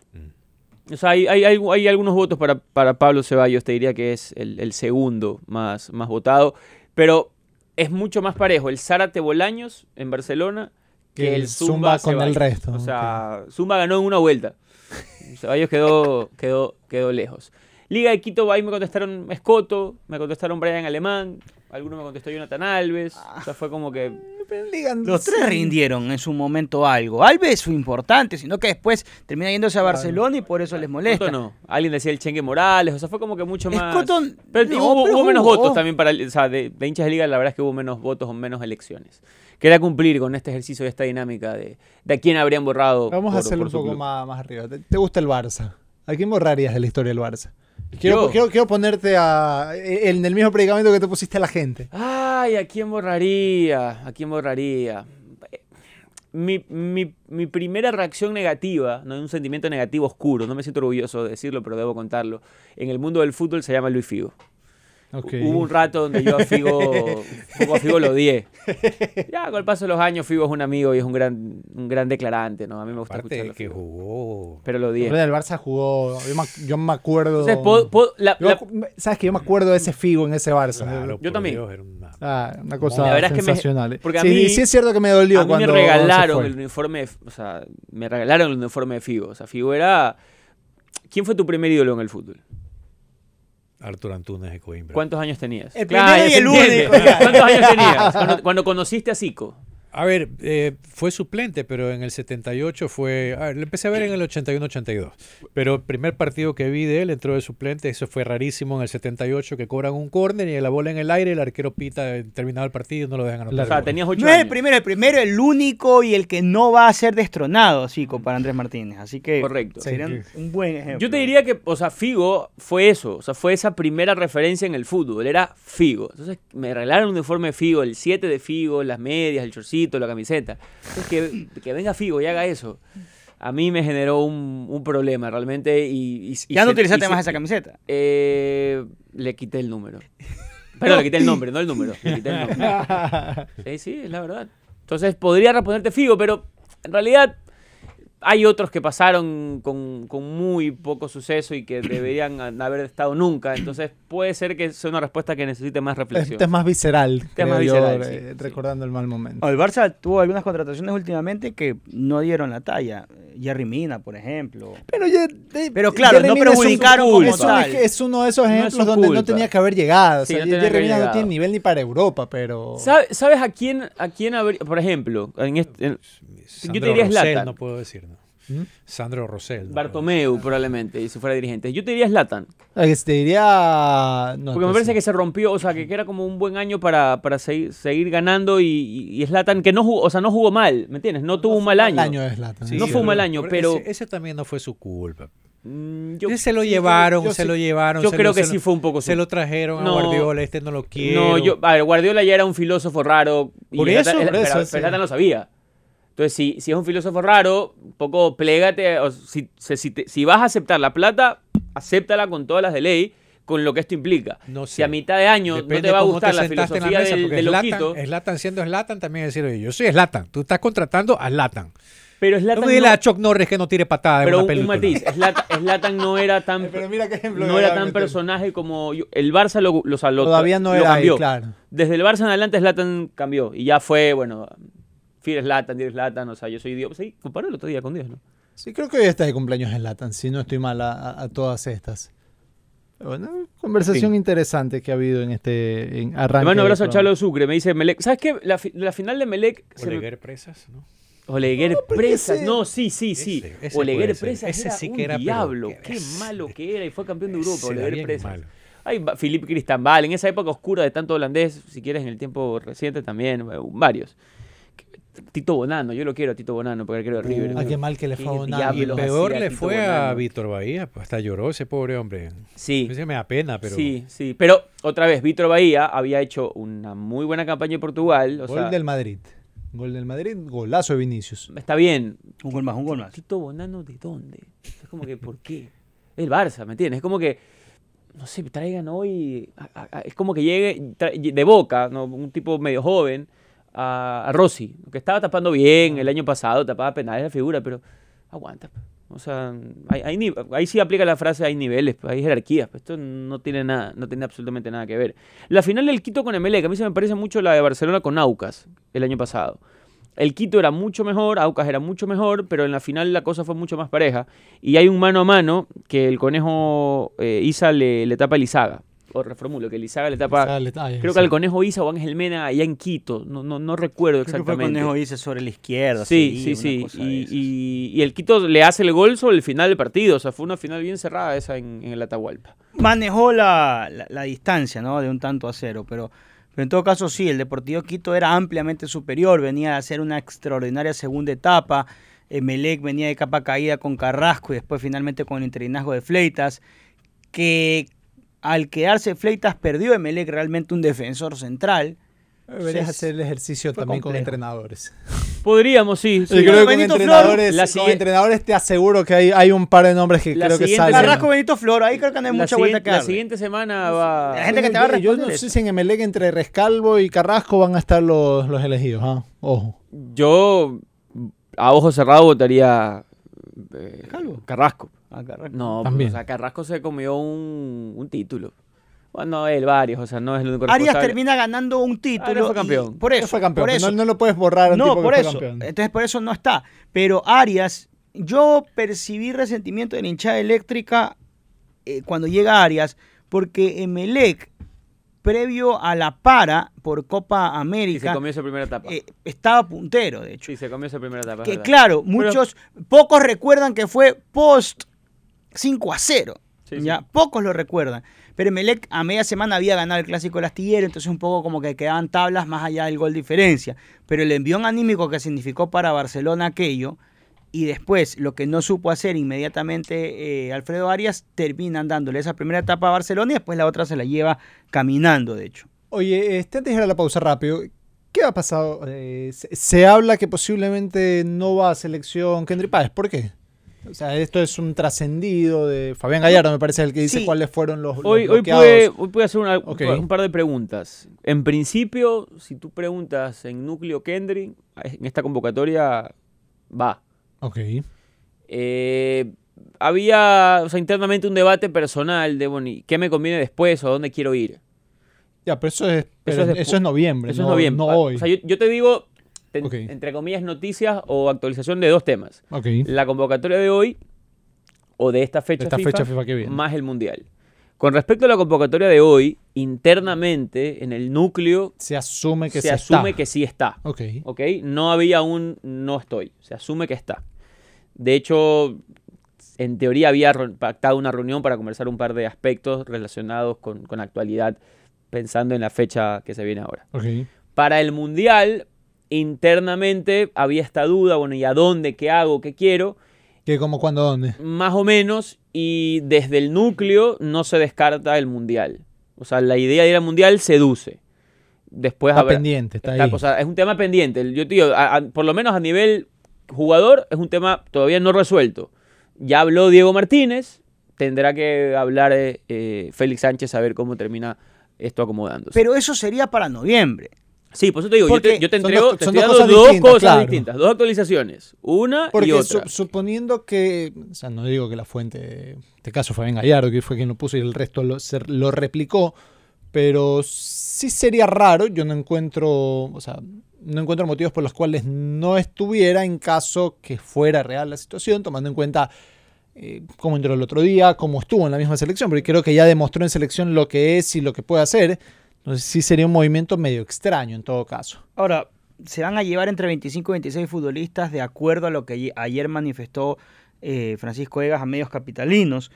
Speaker 2: O sea, hay, hay, hay- hay algunos votos para, para Pablo Ceballos, te diría que es el, el segundo más, más votado. Pero es mucho más parejo el Zárate Bolaños en Barcelona que,
Speaker 1: Que
Speaker 2: el Zumba,
Speaker 1: Zumba con el resto,
Speaker 2: O sea, Zumba ganó en una vuelta. Ceballos quedó, quedó, quedó lejos. Liga de Quito, ahí me contestaron Escoto, me contestaron Brian Alemán, alguno me contestó Jonathan Alves. O sea, fue como que
Speaker 3: Los tres rindieron en su momento algo. Alves fue importante, sino que después termina yéndose a Barcelona y por eso les molesta.
Speaker 2: Escoto no. Alguien decía el Chengue Morales, o sea, fue como que mucho más.
Speaker 3: Escoto,
Speaker 2: pero
Speaker 3: no,
Speaker 2: hubo,
Speaker 3: pero
Speaker 2: hubo menos votos también para. O sea, de, de hinchas de liga, la verdad es que hubo menos votos o menos elecciones. Quería cumplir con este ejercicio y esta dinámica de, de a quién habrían borrado.
Speaker 1: Vamos a hacerlo un poco más, más arriba. ¿Te, te gusta el Barça? ¿A quién borrarías de la historia del Barça? Quiero, quiero ponerte a, en el mismo predicamento que te pusiste a la gente.
Speaker 2: Ay, ¿a quién borraría? ¿A quién borraría? Mi, mi- mi primera reacción negativa, no un sentimiento negativo oscuro, no me siento orgulloso de decirlo, pero debo contarlo. En el mundo del fútbol se llama Luis Figo. Hubo un rato donde yo a Figo, un poco a Figo lo odié. Ya con el paso de los años, Figo es un amigo y es un gran, un gran declarante, ¿no? A mí me gusta
Speaker 4: aparte
Speaker 2: escucharlo.
Speaker 4: que
Speaker 2: Figo.
Speaker 4: jugó
Speaker 2: Pero lo odié.
Speaker 1: el Barça jugó. Yo me, yo me acuerdo.
Speaker 2: Entonces, puedo- puedo- la-
Speaker 1: yo
Speaker 2: la-
Speaker 1: acu- ¿Sabes que Yo me acuerdo de ese Figo en ese Barça.
Speaker 4: Claro,
Speaker 2: Yo también.
Speaker 4: Dios, era una-
Speaker 1: Ah, una cosa
Speaker 2: La verdad es que me-
Speaker 1: sensacional.
Speaker 2: porque a
Speaker 1: sí,
Speaker 2: mí-
Speaker 1: sí es cierto que me dolió
Speaker 2: a mí
Speaker 1: cuando
Speaker 2: me
Speaker 1: se
Speaker 2: regalaron
Speaker 1: fue.
Speaker 2: el uniforme, de- o sea, me regalaron el uniforme de Figo. O sea, Figo era... ¿Quién fue tu primer ídolo en el fútbol?
Speaker 4: Arturo Antunes de Coimbra.
Speaker 2: ¿Cuántos años tenías?
Speaker 3: El
Speaker 2: Claro,
Speaker 3: primero y el único.
Speaker 2: ¿Cuántos años tenías cuando, cuando conociste a Zico?
Speaker 4: A ver, eh, fue suplente, pero en el 78 fue... A ver, lo empecé a ver en el 81-82. Pero el primer partido que vi de él entró de suplente, eso fue rarísimo en el 78, que cobran un córner y la bola en el aire, el arquero pita, eh, terminado el partido y no lo dejan anotar.
Speaker 2: O sea, tenías ocho
Speaker 3: No es el primero, el primero, el único y el que no va a ser destronado, Zico, para Andrés Martínez. Así que
Speaker 2: Correcto.
Speaker 3: sería un- un buen ejemplo.
Speaker 2: Yo te diría que, o sea, Figo fue eso, o sea, fue esa primera referencia en el fútbol, era Figo. Entonces me regalaron un uniforme de Figo, el 7 de Figo, las medias, el chorcito, la camiseta. Entonces que, que venga Figo y haga eso, a mí me generó un, un problema realmente y... y- y
Speaker 3: Ya no
Speaker 2: se-
Speaker 3: utilizaste
Speaker 2: y
Speaker 3: más
Speaker 2: se-
Speaker 3: esa camiseta.
Speaker 2: Eh, le quité el número. Pero le quité el nombre, no el número. Le quité el nombre. Sí, sí, es la verdad. Entonces podría responderte Figo, pero en realidad hay otros que pasaron con, con muy poco suceso y que deberían haber estado nunca. Entonces puede ser que sea una respuesta que necesite más reflexión.
Speaker 1: Este es más visceral,
Speaker 2: es
Speaker 1: creo
Speaker 2: más
Speaker 1: yo,
Speaker 2: visceral,
Speaker 1: eh,
Speaker 2: sí, sí.
Speaker 1: recordando el mal momento.
Speaker 3: El Barça tuvo algunas contrataciones últimamente que no dieron la talla. Jerry Mina, por ejemplo.
Speaker 1: Pero, ya- de-
Speaker 3: Pero claro,
Speaker 1: Jerry
Speaker 3: no
Speaker 1: Mina es un-
Speaker 3: perjudicaron como
Speaker 1: es
Speaker 3: tal.
Speaker 1: es uno de esos
Speaker 2: No es
Speaker 1: ejemplos donde no tenía que haber llegado. O
Speaker 2: Sí,
Speaker 1: sea,
Speaker 2: no
Speaker 1: Jerry
Speaker 2: haber
Speaker 1: Mina no tiene nivel ni para Europa, pero...
Speaker 2: ¿Sabe- ¿Sabes a quién, a quién habría, por ejemplo, en este, en-
Speaker 4: Sandro
Speaker 2: te diría
Speaker 4: Rosell,
Speaker 2: Zlatan.
Speaker 4: no puedo decir.
Speaker 1: ¿Mm?
Speaker 4: Sandro Rosell. no
Speaker 2: Bartomeu probablemente, si fuera dirigente? Yo te diría Slatan,
Speaker 1: Ah, te diría... no,
Speaker 2: porque me parece
Speaker 1: sí.
Speaker 2: que se rompió, o sea, que, que era como un buen año para, para seguir, seguir ganando y, Zlatan que no jugó, o sea, no jugó mal, ¿me entiendes? No tuvo un mal año.
Speaker 1: El año de Zlatan.
Speaker 4: puedo-
Speaker 2: No fue un mal año, pero-
Speaker 4: Ese, ese también no fue su culpa.
Speaker 2: Mm, yo-
Speaker 4: se lo
Speaker 2: sí,
Speaker 4: llevaron,
Speaker 2: yo- yo
Speaker 4: se
Speaker 2: sí-
Speaker 4: lo llevaron.
Speaker 2: Yo creo
Speaker 4: lo-
Speaker 2: que sí
Speaker 4: lo-
Speaker 2: fue un poco
Speaker 4: Se
Speaker 2: su-
Speaker 4: lo trajeron a Guardiola, este no lo quiere.
Speaker 2: No, yo, a ver, Guardiola ya era un filósofo raro. y
Speaker 1: Por
Speaker 2: Zlatan-
Speaker 1: eso, por sí.
Speaker 2: Zlatan lo sabía. Entonces, si, si es un filósofo raro, un poco plégate. o si, si, si te- si vas a aceptar la plata, acéptala con todas las de ley, con lo que esto implica.
Speaker 4: No
Speaker 2: Si
Speaker 4: sé.
Speaker 2: a mitad de año
Speaker 4: Depende
Speaker 2: no te va a gustar la filosofía
Speaker 4: mesa,
Speaker 2: del,
Speaker 4: porque
Speaker 2: del
Speaker 4: Zlatan-
Speaker 2: loquito,
Speaker 4: Zlatan siendo Zlatan también decir, oye, yo soy Zlatan, tú estás contratando a Zlatan.
Speaker 2: pero
Speaker 4: No
Speaker 2: Zlatan
Speaker 4: me dile
Speaker 2: no-
Speaker 4: a Chuck Norris que no tire patada en
Speaker 2: pero
Speaker 4: una
Speaker 2: un, un
Speaker 4: película.
Speaker 2: matiz, no era tan,
Speaker 1: Pero mira qué ejemplo
Speaker 2: no era
Speaker 1: de
Speaker 2: tan
Speaker 1: meter.
Speaker 2: personaje como yo- el Barça lo, lo, lo-
Speaker 1: Todavía no
Speaker 2: lo
Speaker 1: era ahí,
Speaker 2: cambió.
Speaker 1: claro.
Speaker 2: Desde el Barça en adelante Zlatan cambió y ya fue, bueno, Fear Zlatan, Dear Zlatan, o sea, yo soy Dios. Sí, comparó el otro día con Dios, ¿no?
Speaker 1: Sí, creo que hoy está de cumpleaños en Latan, si no estoy mal a, todas estas. Bueno, conversación
Speaker 2: Sí.
Speaker 1: interesante que ha habido en este en arranque.
Speaker 2: Un
Speaker 1: del
Speaker 2: abrazo a. Chalo Sucre, me dice Melec. ¿Sabes qué? La, fi- la final de Melec. me-
Speaker 4: Oleguer Presas, ¿no?
Speaker 2: Oleguer Presas.
Speaker 1: ese-
Speaker 2: No, sí, sí, sí.
Speaker 4: Ese- ese
Speaker 2: Oleguer. Presas
Speaker 4: Ese
Speaker 2: era
Speaker 4: sí
Speaker 2: un
Speaker 4: que era, pero
Speaker 2: diablo.
Speaker 4: qué
Speaker 2: malo que era y fue campeón de Europa,
Speaker 4: era
Speaker 2: Oleguer Presas.
Speaker 4: malo.
Speaker 2: Ay, va- Philippe Cristambal, en esa época oscura de tanto holandés, si quieres en el tiempo reciente también, varios. Tito Bonano, yo lo quiero a Tito Bonano porque creo de River.
Speaker 1: Ah, qué mal que le fue a Bonano.
Speaker 4: Y peor le fue a. Víctor Bahía, pues hasta lloró ese pobre hombre.
Speaker 2: Sí.
Speaker 4: A veces me da pena, pero
Speaker 2: Sí, sí. Pero otra vez, Víctor Bahía había hecho una muy buena campaña en Portugal. O
Speaker 1: Gol
Speaker 2: sea,
Speaker 1: del Madrid. Gol del Madrid, golazo de Vinicius.
Speaker 2: está bien.
Speaker 3: Un gol más, un gol más.
Speaker 2: Tito Bonano, ¿de dónde? Es como que, ¿por qué? El Barça, ¿me entiendes? Es como que, no sé, traigan hoy. a- a- a- es como que llegue tra- de boca, ¿no? un tipo medio joven, a, Rossi, que estaba tapando bien el año pasado, tapaba penales la figura, pero aguanta. pues. O sea, hay, ahí sí aplica la frase: hay niveles, pues, hay jerarquías. pues, esto no tiene nada, no tiene absolutamente nada que ver. La final del Quito con Emelec, a mí se me parece mucho la de Barcelona con Aucas el año pasado. El Quito era mucho mejor, Aucas era mucho mejor, pero en la final la cosa fue mucho más pareja. Y hay un mano a mano que el conejo eh, Isa le, le tapa a Lizaga. O reformulo, que Lizaga le tapa.
Speaker 1: Ay,
Speaker 2: creo
Speaker 1: sí.
Speaker 2: que al conejo Isa o Ángel Mena allá en Quito. No, no, no recuerdo
Speaker 3: Creo que fue
Speaker 2: exactamente.
Speaker 3: Conejo dice sobre la izquierda.
Speaker 2: Sí, sí, sí. Y, y- y el Quito le hace el gol sobre el final del partido. O sea, fue una final bien cerrada esa en, en el Atahualpa.
Speaker 3: manejó la, la- la distancia, ¿no? De un tanto a cero, pero, pero en todo caso sí, el Deportivo Quito era ampliamente superior, venía a hacer una extraordinaria segunda etapa, Melec venía de capa caída con Carrasco y después finalmente con el interinazgo de Fleitas, que al quedarse Fleitas perdió Emelec realmente un defensor central.
Speaker 1: Deberías hacer el ejercicio también con entrenadores.
Speaker 2: Podríamos, sí. sí.
Speaker 1: Yo creo que con entrenadores,
Speaker 2: la
Speaker 1: con
Speaker 2: siguiente-
Speaker 1: entrenadores te aseguro que hay, hay un par de nombres que
Speaker 2: La
Speaker 1: creo que salen.
Speaker 3: Carrasco, Benito Floro, ahí creo que no hay
Speaker 2: la,
Speaker 3: mucha vuelta que
Speaker 2: la
Speaker 3: darle.
Speaker 2: siguiente semana va.
Speaker 3: La gente que te va a
Speaker 1: Yo- Yo no
Speaker 3: responder
Speaker 1: sé si en Emelec entre Rescalvo y Carrasco van a estar los, los elegidos. ¿ah? Ojo.
Speaker 2: Yo a ojo cerrado votaría eh. Carrasco.
Speaker 3: Ah, Carrasco.
Speaker 2: No,
Speaker 1: También.
Speaker 2: o sea, Carrasco se comió un, un título. Bueno, él varios, o sea, no es el único
Speaker 3: Arias termina ganando un título.
Speaker 2: Arias fue
Speaker 3: y-
Speaker 2: campeón.
Speaker 3: Por eso,
Speaker 1: fue campeón.
Speaker 3: por eso.
Speaker 1: No, no lo puedes borrar a un
Speaker 3: No,
Speaker 1: tipo que
Speaker 3: por
Speaker 1: fue
Speaker 3: eso.
Speaker 1: campeón.
Speaker 3: Entonces por eso no está. Pero Arias, yo percibí resentimiento de la hinchada eléctrica eh, cuando llega Arias, porque Emelec, previo a la para por Copa
Speaker 2: Y se
Speaker 3: América,
Speaker 2: comió esa primera etapa.
Speaker 3: eh, estaba puntero, de hecho.
Speaker 2: sí, se comió esa primera etapa.
Speaker 3: Que claro, muchos, pocos recuerdan que fue post 5 a 0.
Speaker 2: Sí, sí.
Speaker 3: ya, pocos lo recuerdan. Pero Emelec a media semana había ganado el clásico del astillero, entonces un poco como que quedaban tablas más allá del gol diferencia. Pero el envión anímico que significó para Barcelona aquello, y después lo que no supo hacer inmediatamente eh, Alfredo Arias, terminan dándole esa primera etapa a Barcelona y después la otra se la lleva caminando, de hecho.
Speaker 1: Oye, este, antes de ir a la pausa rápido, ¿qué ha pasado? Eh, se, se habla que posiblemente no va a selección Kendry Páez. ¿Por qué? O sea, esto es un trascendido de Fabián Gallardo, me parece el que dice
Speaker 3: Sí.
Speaker 1: cuáles fueron los, los
Speaker 2: Hoy, hoy, pude, hoy pude hacer una- un par de preguntas. En principio, si tú preguntas en núcleo Kendrick, en esta convocatoria va.
Speaker 1: Ok.
Speaker 2: Eh, había o sea, internamente un debate personal de, bueno, ¿y ¿qué me conviene después o a dónde quiero ir?
Speaker 1: Ya, pero eso es, pero
Speaker 2: Eso es
Speaker 1: eso
Speaker 2: despu-
Speaker 1: es noviembre.
Speaker 2: Eso
Speaker 1: no,
Speaker 2: es noviembre.
Speaker 1: No
Speaker 2: Ah,
Speaker 1: hoy.
Speaker 2: O sea, yo, yo te digo, entre comillas, noticias o actualización de dos temas. La convocatoria de hoy o de esta fecha,
Speaker 1: esta
Speaker 2: FIFA,
Speaker 1: fecha FIFA que viene.
Speaker 2: más el Mundial. Con respecto a la convocatoria de hoy, internamente, en el núcleo,
Speaker 1: Se asume que
Speaker 2: se,
Speaker 1: se,
Speaker 2: asume
Speaker 1: está.
Speaker 2: que sí está.
Speaker 1: Ok.
Speaker 2: ¿ok? No había un no estoy, se asume que está. De hecho, en teoría había pactado una reunión para conversar un par de aspectos relacionados con, con actualidad, pensando en la fecha que se viene ahora. Para el Mundial, internamente había esta duda, bueno, ¿y a dónde? ¿Qué hago? ¿Qué quiero?
Speaker 1: ¿Qué, cómo, cuándo, dónde?
Speaker 2: Más o menos, y desde el núcleo no se descarta el Mundial. O sea, la idea de ir al Mundial seduce. Después
Speaker 1: Está
Speaker 2: habrá-
Speaker 1: pendiente, está
Speaker 2: Está-
Speaker 1: ahí.
Speaker 2: o sea, es un tema pendiente. Yo te digo, a- a- por lo menos a nivel jugador, es un tema todavía no resuelto. Ya habló Diego Martínez, tendrá que hablar eh, eh, Félix Sánchez a ver cómo termina esto acomodándose.
Speaker 3: Pero eso sería para noviembre.
Speaker 2: Sí, por eso te digo, yo te, yo entrego,
Speaker 1: dos-
Speaker 2: te
Speaker 1: dos cosas
Speaker 2: dos
Speaker 1: distintas,
Speaker 2: cosas
Speaker 1: claro.
Speaker 2: distintas, dos actualizaciones, una y
Speaker 1: Porque
Speaker 2: otra.
Speaker 1: su- suponiendo que, o sea, no digo que la fuente, en este caso Fabián Gallardo, que fue quien lo puso y el resto lo, se- lo replicó, pero sí sería raro, yo no encuentro, o sea, no encuentro motivos por los cuales no estuviera en caso que fuera real la situación, tomando en cuenta eh, cómo entró el otro día, cómo estuvo en la misma selección, porque creo que ya demostró en selección lo que es y lo que puede hacer. Entonces sí sería un movimiento medio extraño en todo caso.
Speaker 3: Ahora, se van a llevar entre 25 y 26 futbolistas de acuerdo a lo que ayer- manifestó eh, Francisco Egas a medios capitalinos.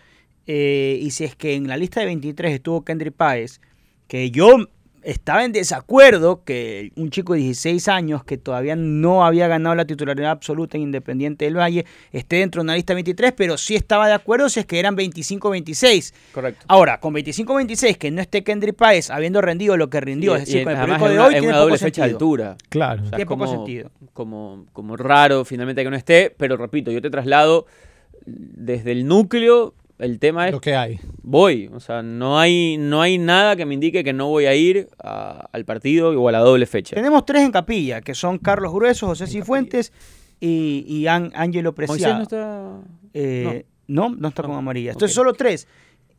Speaker 3: Eh, y si es que en la lista de 23 estuvo Kendry Páez, que yo estaba en desacuerdo que un chico de 16 años que todavía no había ganado la titularidad absoluta en Independiente del Valle esté dentro de una lista de 23, pero sí estaba de acuerdo si es que eran 25-26.
Speaker 2: Correcto.
Speaker 3: Ahora, con 25-26, que no esté Kendry Páez habiendo rendido lo que rindió, es decir, con el periódico de hoy,
Speaker 2: es
Speaker 3: tiene
Speaker 2: una
Speaker 3: poco
Speaker 2: doble fecha de altura.
Speaker 1: Claro.
Speaker 2: O sea,
Speaker 3: Tiene poco sentido.
Speaker 2: Como, como raro finalmente que no esté, pero repito, yo te traslado desde el núcleo, el tema es
Speaker 1: Lo que hay.
Speaker 2: voy, o sea, no hay, no hay nada que me indique que no voy a ir a- al partido o a la doble fecha.
Speaker 3: Tenemos tres en capilla, que son Carlos Grueso, José Cifuentes y, y Ángelo
Speaker 2: Moisés
Speaker 3: Preciado.
Speaker 2: no está...
Speaker 3: Eh, no. no, está
Speaker 2: No.
Speaker 3: con amarilla. Entonces,
Speaker 2: Ok.
Speaker 3: solo tres.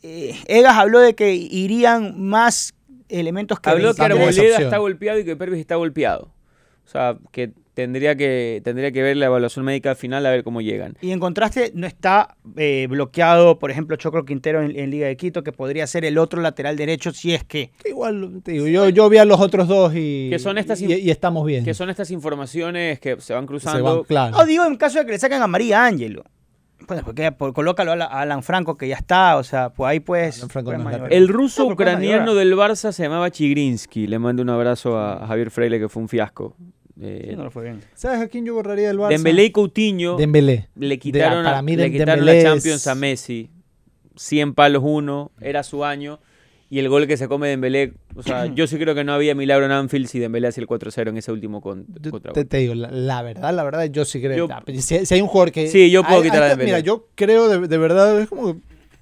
Speaker 3: Eh, Egas habló de que irían más elementos que
Speaker 2: Habló que Arboleda está golpeado y que Pervis está golpeado. O sea, que tendría que, tendría que ver la evaluación médica al final a ver cómo llegan.
Speaker 3: Y en contraste, no está eh, bloqueado, por ejemplo, Chocro Quintero en, en Liga de Quito, que podría ser el otro lateral derecho si es que.
Speaker 1: Igual, te digo, yo, yo vi a los otros dos y,
Speaker 2: Que son estas
Speaker 1: y, estamos bien.
Speaker 2: Que son estas informaciones que se van
Speaker 1: Se
Speaker 2: cruzando.
Speaker 1: van, claro.
Speaker 3: No, digo en caso de que le saquen a María Ángelo. Bueno, porque por- colócalo a, la- a Alan Franco, que ya está, o sea, pues ahí pues.
Speaker 1: Alan Franco
Speaker 3: puedes
Speaker 1: no.
Speaker 2: El ruso
Speaker 3: No,
Speaker 2: ucraniano del Barça se llamaba Chigrinsky. Le mando un abrazo a Javier Freire, que fue un fiasco. Eh,
Speaker 3: Sí, no le fue bien.
Speaker 1: ¿Sabes a quién yo borraría del Barça?
Speaker 2: Dembélé y Coutinho
Speaker 1: Dembélé.
Speaker 2: le quitaron,
Speaker 1: para
Speaker 2: a-
Speaker 1: mí
Speaker 2: le quitaron la
Speaker 1: es-
Speaker 2: Champions a Messi. 100 palos uno, era su año. Y el gol que se come Dembélé, o sea, yo sí creo que no había milagro en Anfield si Dembélé hacía el 4-0 en ese último con,
Speaker 1: Yo
Speaker 2: contra
Speaker 1: te, te digo, la, la verdad, la verdad, yo sí creo.
Speaker 2: Yo-
Speaker 1: ah, pero si, si hay un jugador que.
Speaker 2: Sí, yo puedo quitar
Speaker 1: ahí
Speaker 2: a Dembélé.
Speaker 1: Mira, yo creo de, de verdad, es como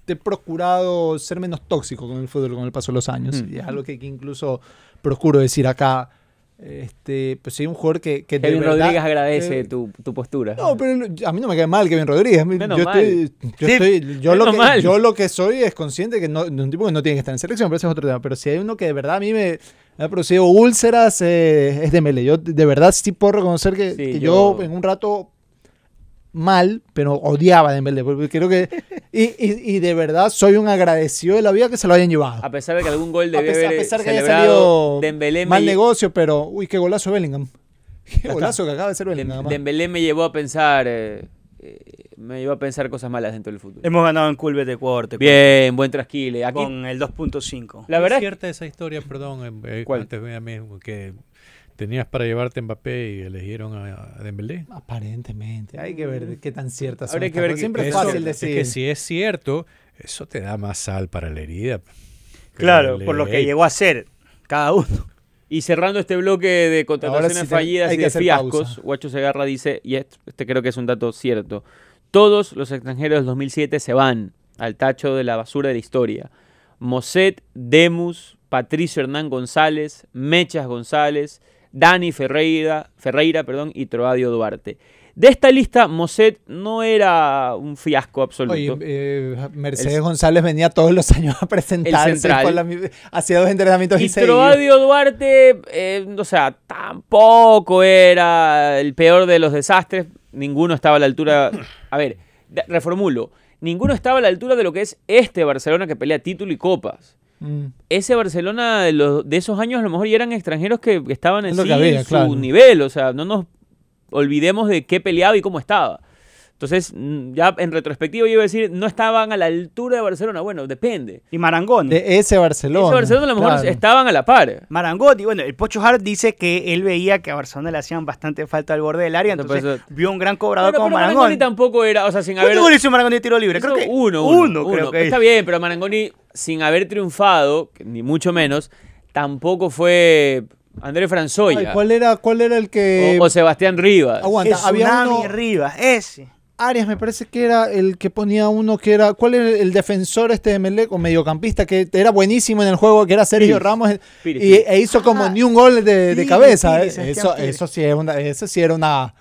Speaker 1: que he procurado ser menos tóxico con el fútbol con el paso de los años.
Speaker 2: Mm.
Speaker 1: Y es algo que, que incluso procuro decir acá. Este, pues hay un jugador que, que de
Speaker 2: Kevin
Speaker 1: verdad-
Speaker 2: Rodríguez agradece
Speaker 1: eh,
Speaker 2: tu, tu postura.
Speaker 1: No, pero a mí no me cae mal Kevin Rodríguez.
Speaker 2: Menos
Speaker 1: yo,
Speaker 2: mal.
Speaker 1: estoy, yo,
Speaker 3: Sí,
Speaker 1: estoy- yo lo que,
Speaker 2: mal.
Speaker 1: yo lo que soy es consciente que no, de un tipo que no tiene que estar en selección, pero ese es otro tema. Pero si hay uno que de verdad a mí me, me ha producido úlceras, eh, es Dembélé. Yo de verdad sí puedo reconocer que,
Speaker 2: Sí,
Speaker 1: que yo...
Speaker 2: yo-
Speaker 1: en un rato mal, pero odiaba a Dembélé. Porque creo que... Y, y- y de verdad soy un agradecido de la vida que se lo hayan llevado.
Speaker 2: A pesar de que algún gol
Speaker 1: A
Speaker 2: debe
Speaker 1: pesar, a pesar que haya salido
Speaker 2: Dembélé
Speaker 1: mal negocio, pero... Uy, qué golazo Bellingham. Qué golazo que acaba de ser
Speaker 2: Dem-
Speaker 1: Bellingham. además.
Speaker 2: Dembélé me llevó a pensar eh, eh, me llevó a pensar cosas malas dentro del fútbol.
Speaker 3: Hemos ganado en Culbet de Ecuador, te
Speaker 2: Bien, buen trasquile. Aquí
Speaker 3: con el 2.5.
Speaker 2: la verdad
Speaker 4: es cierta esa historia, perdón, eh,
Speaker 2: ¿Cuál?
Speaker 4: antes de que tenías para llevarte a Mbappé y elegieron a, a Dembélé.
Speaker 1: Aparentemente. Hay que ver qué tan ciertas son
Speaker 2: Habría que ver
Speaker 1: Siempre es
Speaker 4: Eso-
Speaker 1: fácil
Speaker 4: es
Speaker 1: decir.
Speaker 4: que si es cierto, eso te da más sal para la herida.
Speaker 3: Claro, por lo que llegó a ser cada uno.
Speaker 2: Y cerrando este bloque de contrataciones
Speaker 1: sí
Speaker 2: fallidas y de fiascos,
Speaker 1: pausa.
Speaker 2: Guacho Segarra dice, y est- este creo que es un dato cierto, todos los extranjeros del 2007 se van al tacho de la basura de la historia. Moset, Demus, Patricio Hernán González, Mechas González, Dani Ferreira, Ferreira perdón, y Troadio Duarte. De esta lista, Moset no era un fiasco absoluto.
Speaker 1: Oye, eh, Mercedes González venía todos los años a presentarse. hacía dos entrenamientos y,
Speaker 2: Y. Troadio Duarte, eh, o sea, tampoco era el peor de los desastres. Ninguno estaba a la altura. A ver, reformulo. Ninguno estaba a la altura de lo que es este Barcelona que pelea título y copas.
Speaker 1: Mm.
Speaker 2: Ese Barcelona de, los- de esos años a lo mejor ya eran extranjeros que, que estaban en sí su
Speaker 1: claro.
Speaker 2: nivel. O sea, no nos olvidemos de qué peleaba y cómo estaba. Entonces, mm, ya en retrospectiva yo iba a decir, no estaban a la altura de Barcelona. Bueno, depende.
Speaker 3: Y Marangoni.
Speaker 1: De ese Barcelona.
Speaker 2: Ese Barcelona a lo mejor
Speaker 1: claro.
Speaker 2: estaban a la par.
Speaker 3: Marangoni, bueno, el Pocho Hart dice que él veía que a Barcelona le hacían bastante falta al borde del área, entonces vio un gran cobrador
Speaker 2: Pero,
Speaker 3: como
Speaker 2: pero
Speaker 3: Marangoni.
Speaker 2: Marangoni tampoco era, o sea, sin haber...
Speaker 3: ¿Cuántos hizo Marangoni de tiro libre? Creo que
Speaker 2: uno, uno,
Speaker 3: creo
Speaker 2: uno.
Speaker 3: que
Speaker 2: Está bien, pero Marangoni, sin haber triunfado, ni mucho menos, tampoco fue André Franzoya
Speaker 1: Ay, ¿cuál, era, ¿Cuál era el que.?
Speaker 2: o, o Sebastián Rivas.
Speaker 1: Aguanta, había uno.
Speaker 3: Rivas, ese.
Speaker 1: Arias me parece que era el que ponía uno que era. ¿Cuál era el defensor este de Melec o mediocampista que era buenísimo en el juego? Que era Sergio. Ramos.
Speaker 2: Pires,
Speaker 1: y, e hizo como
Speaker 3: Ah,
Speaker 1: ni un gol de, cabeza. Eh. Eso, eso, sí era una, eso sí era una.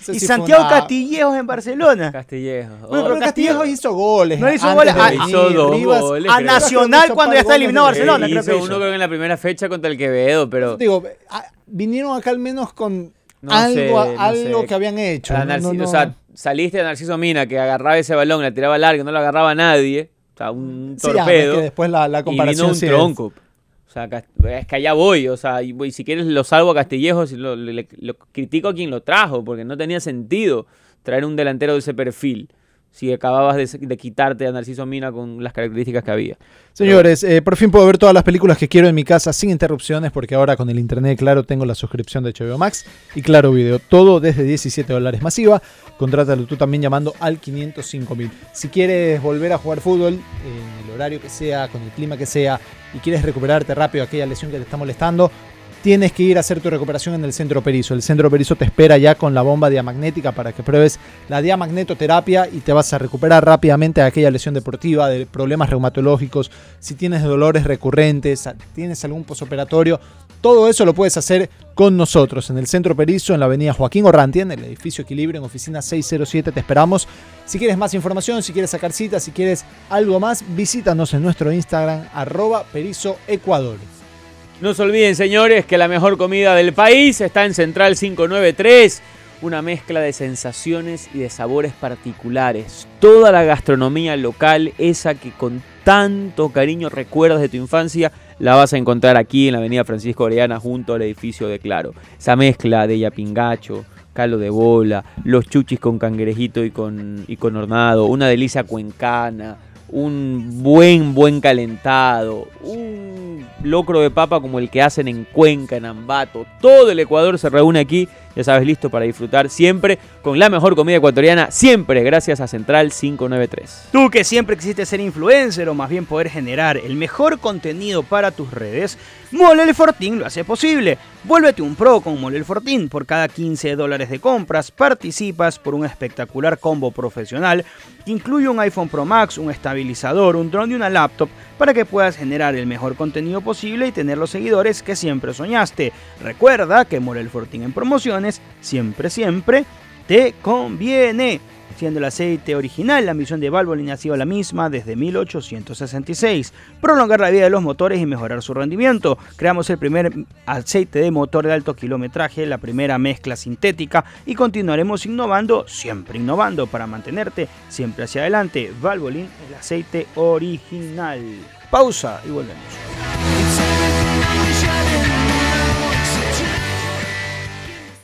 Speaker 1: eso
Speaker 3: Y
Speaker 1: sí
Speaker 3: Santiago
Speaker 1: una-
Speaker 3: Castillejos en Barcelona.
Speaker 2: Castillejo.
Speaker 3: Bueno,
Speaker 1: Pero
Speaker 3: pero
Speaker 1: Castillejo hizo goles.
Speaker 3: No hizo goles,
Speaker 1: de
Speaker 3: ah,
Speaker 2: hizo dos
Speaker 1: Rivas-
Speaker 2: goles,
Speaker 3: A
Speaker 2: creo.
Speaker 3: Nacional
Speaker 1: hizo
Speaker 3: cuando ya está eliminado Barcelona,
Speaker 2: Eh,
Speaker 3: creo que
Speaker 2: hizo
Speaker 3: hizo.
Speaker 2: uno creo que en la primera fecha contra el Quevedo, pero
Speaker 1: Digo, ah, vinieron acá al menos con
Speaker 2: No
Speaker 1: algo,
Speaker 2: sé, no
Speaker 1: algo
Speaker 2: sé.
Speaker 1: que habían hecho.
Speaker 2: a
Speaker 1: no,
Speaker 2: Narci-
Speaker 1: no, no.
Speaker 2: o sea, saliste de Narciso Mina que agarraba ese balón, la tiraba larga, no lo agarraba nadie, o sea, un
Speaker 1: Sí, ah, es
Speaker 2: torpedo.
Speaker 1: que después la, la
Speaker 2: y
Speaker 1: comparación
Speaker 2: vino un
Speaker 1: sí es-
Speaker 2: tronco. O sea, es que allá voy, o sea, y, y si quieres lo salvo a Castillejo, si lo, le- le- lo critico a quien lo trajo, porque no tenía sentido traer un delantero de ese perfil, si acababas de, de quitarte a Narciso Mina con las características que había.
Speaker 1: Señores, eh, por fin puedo ver todas las películas que quiero en mi casa sin interrupciones porque ahora con el internet Claro tengo la suscripción de HBO Max y Claro Video. Todo desde 17 dólares masiva. Contrátalo tú también llamando al 505 mil. Si quieres volver a jugar fútbol en el horario que sea, con el clima que sea y quieres recuperarte rápido aquella lesión que te está molestando, tienes que ir a hacer tu recuperación en el Centro Perizo. El Centro Perizo te espera ya con la bomba diamagnética para que pruebes la diamagnetoterapia y te vas a recuperar rápidamente de aquella lesión deportiva, de problemas reumatológicos, si tienes dolores recurrentes, tienes algún posoperatorio. Todo eso lo puedes hacer con nosotros en el Centro Perizo, en la avenida Joaquín Orrantia, en el edificio Equilibrio, en oficina 607. Te esperamos. Si quieres más información, si quieres sacar citas, si quieres algo más, visítanos en nuestro Instagram, arroba Perizo Ecuador.
Speaker 2: No se olviden, señores, que la mejor comida del país está en Central 593. Una mezcla de sensaciones y de sabores particulares. Toda la gastronomía local, esa que con tanto cariño recuerdas de tu infancia, la vas a encontrar aquí en la avenida Francisco Orellana junto al edificio de Claro. Esa mezcla de yapingacho, calo de bola, los chuchis con cangrejito y con, y con hornado, una delicia cuencana, un buen, buen calentado, un locro de papa como el que hacen en Cuenca, en Ambato. Todo el Ecuador se reúne aquí, ya sabes, listo para disfrutar siempre con la mejor comida ecuatoriana, siempre gracias a Central 593.
Speaker 3: Tú que siempre quisiste ser influencer o más bien poder generar el mejor contenido para tus redes, Mole el Fortín lo hace posible. Vuélvete un pro con Mole el Fortín. Por cada 15 dólares de compras participas por un espectacular combo profesional que incluye un iPhone Pro Max, un estabilizador, un drone y una laptop para que puedas generar el mejor contenido posible y tener los seguidores que siempre soñaste. Recuerda que Mole el Fortín en siempre, siempre te conviene. Siendo el aceite original, la misión de Valvoline ha sido la misma desde 1866. Prolongar la vida de los motores y mejorar su rendimiento. Creamos el primer aceite de motor de alto kilometraje, la primera mezcla sintética y continuaremos innovando, siempre innovando para mantenerte siempre hacia adelante. Valvoline, el aceite original. Pausa y volvemos.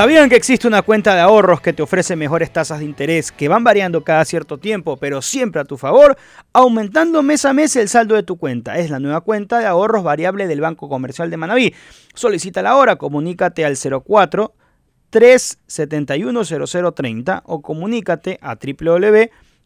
Speaker 3: ¿Sabían que existe una cuenta de ahorros que te ofrece mejores tasas de interés que van variando cada cierto tiempo, pero siempre a tu favor, aumentando mes a mes el saldo de tu cuenta? Es la nueva cuenta de ahorros variable del Banco Comercial de Manabí. Solicítala ahora, comunícate al 04 371 0030 o comunícate a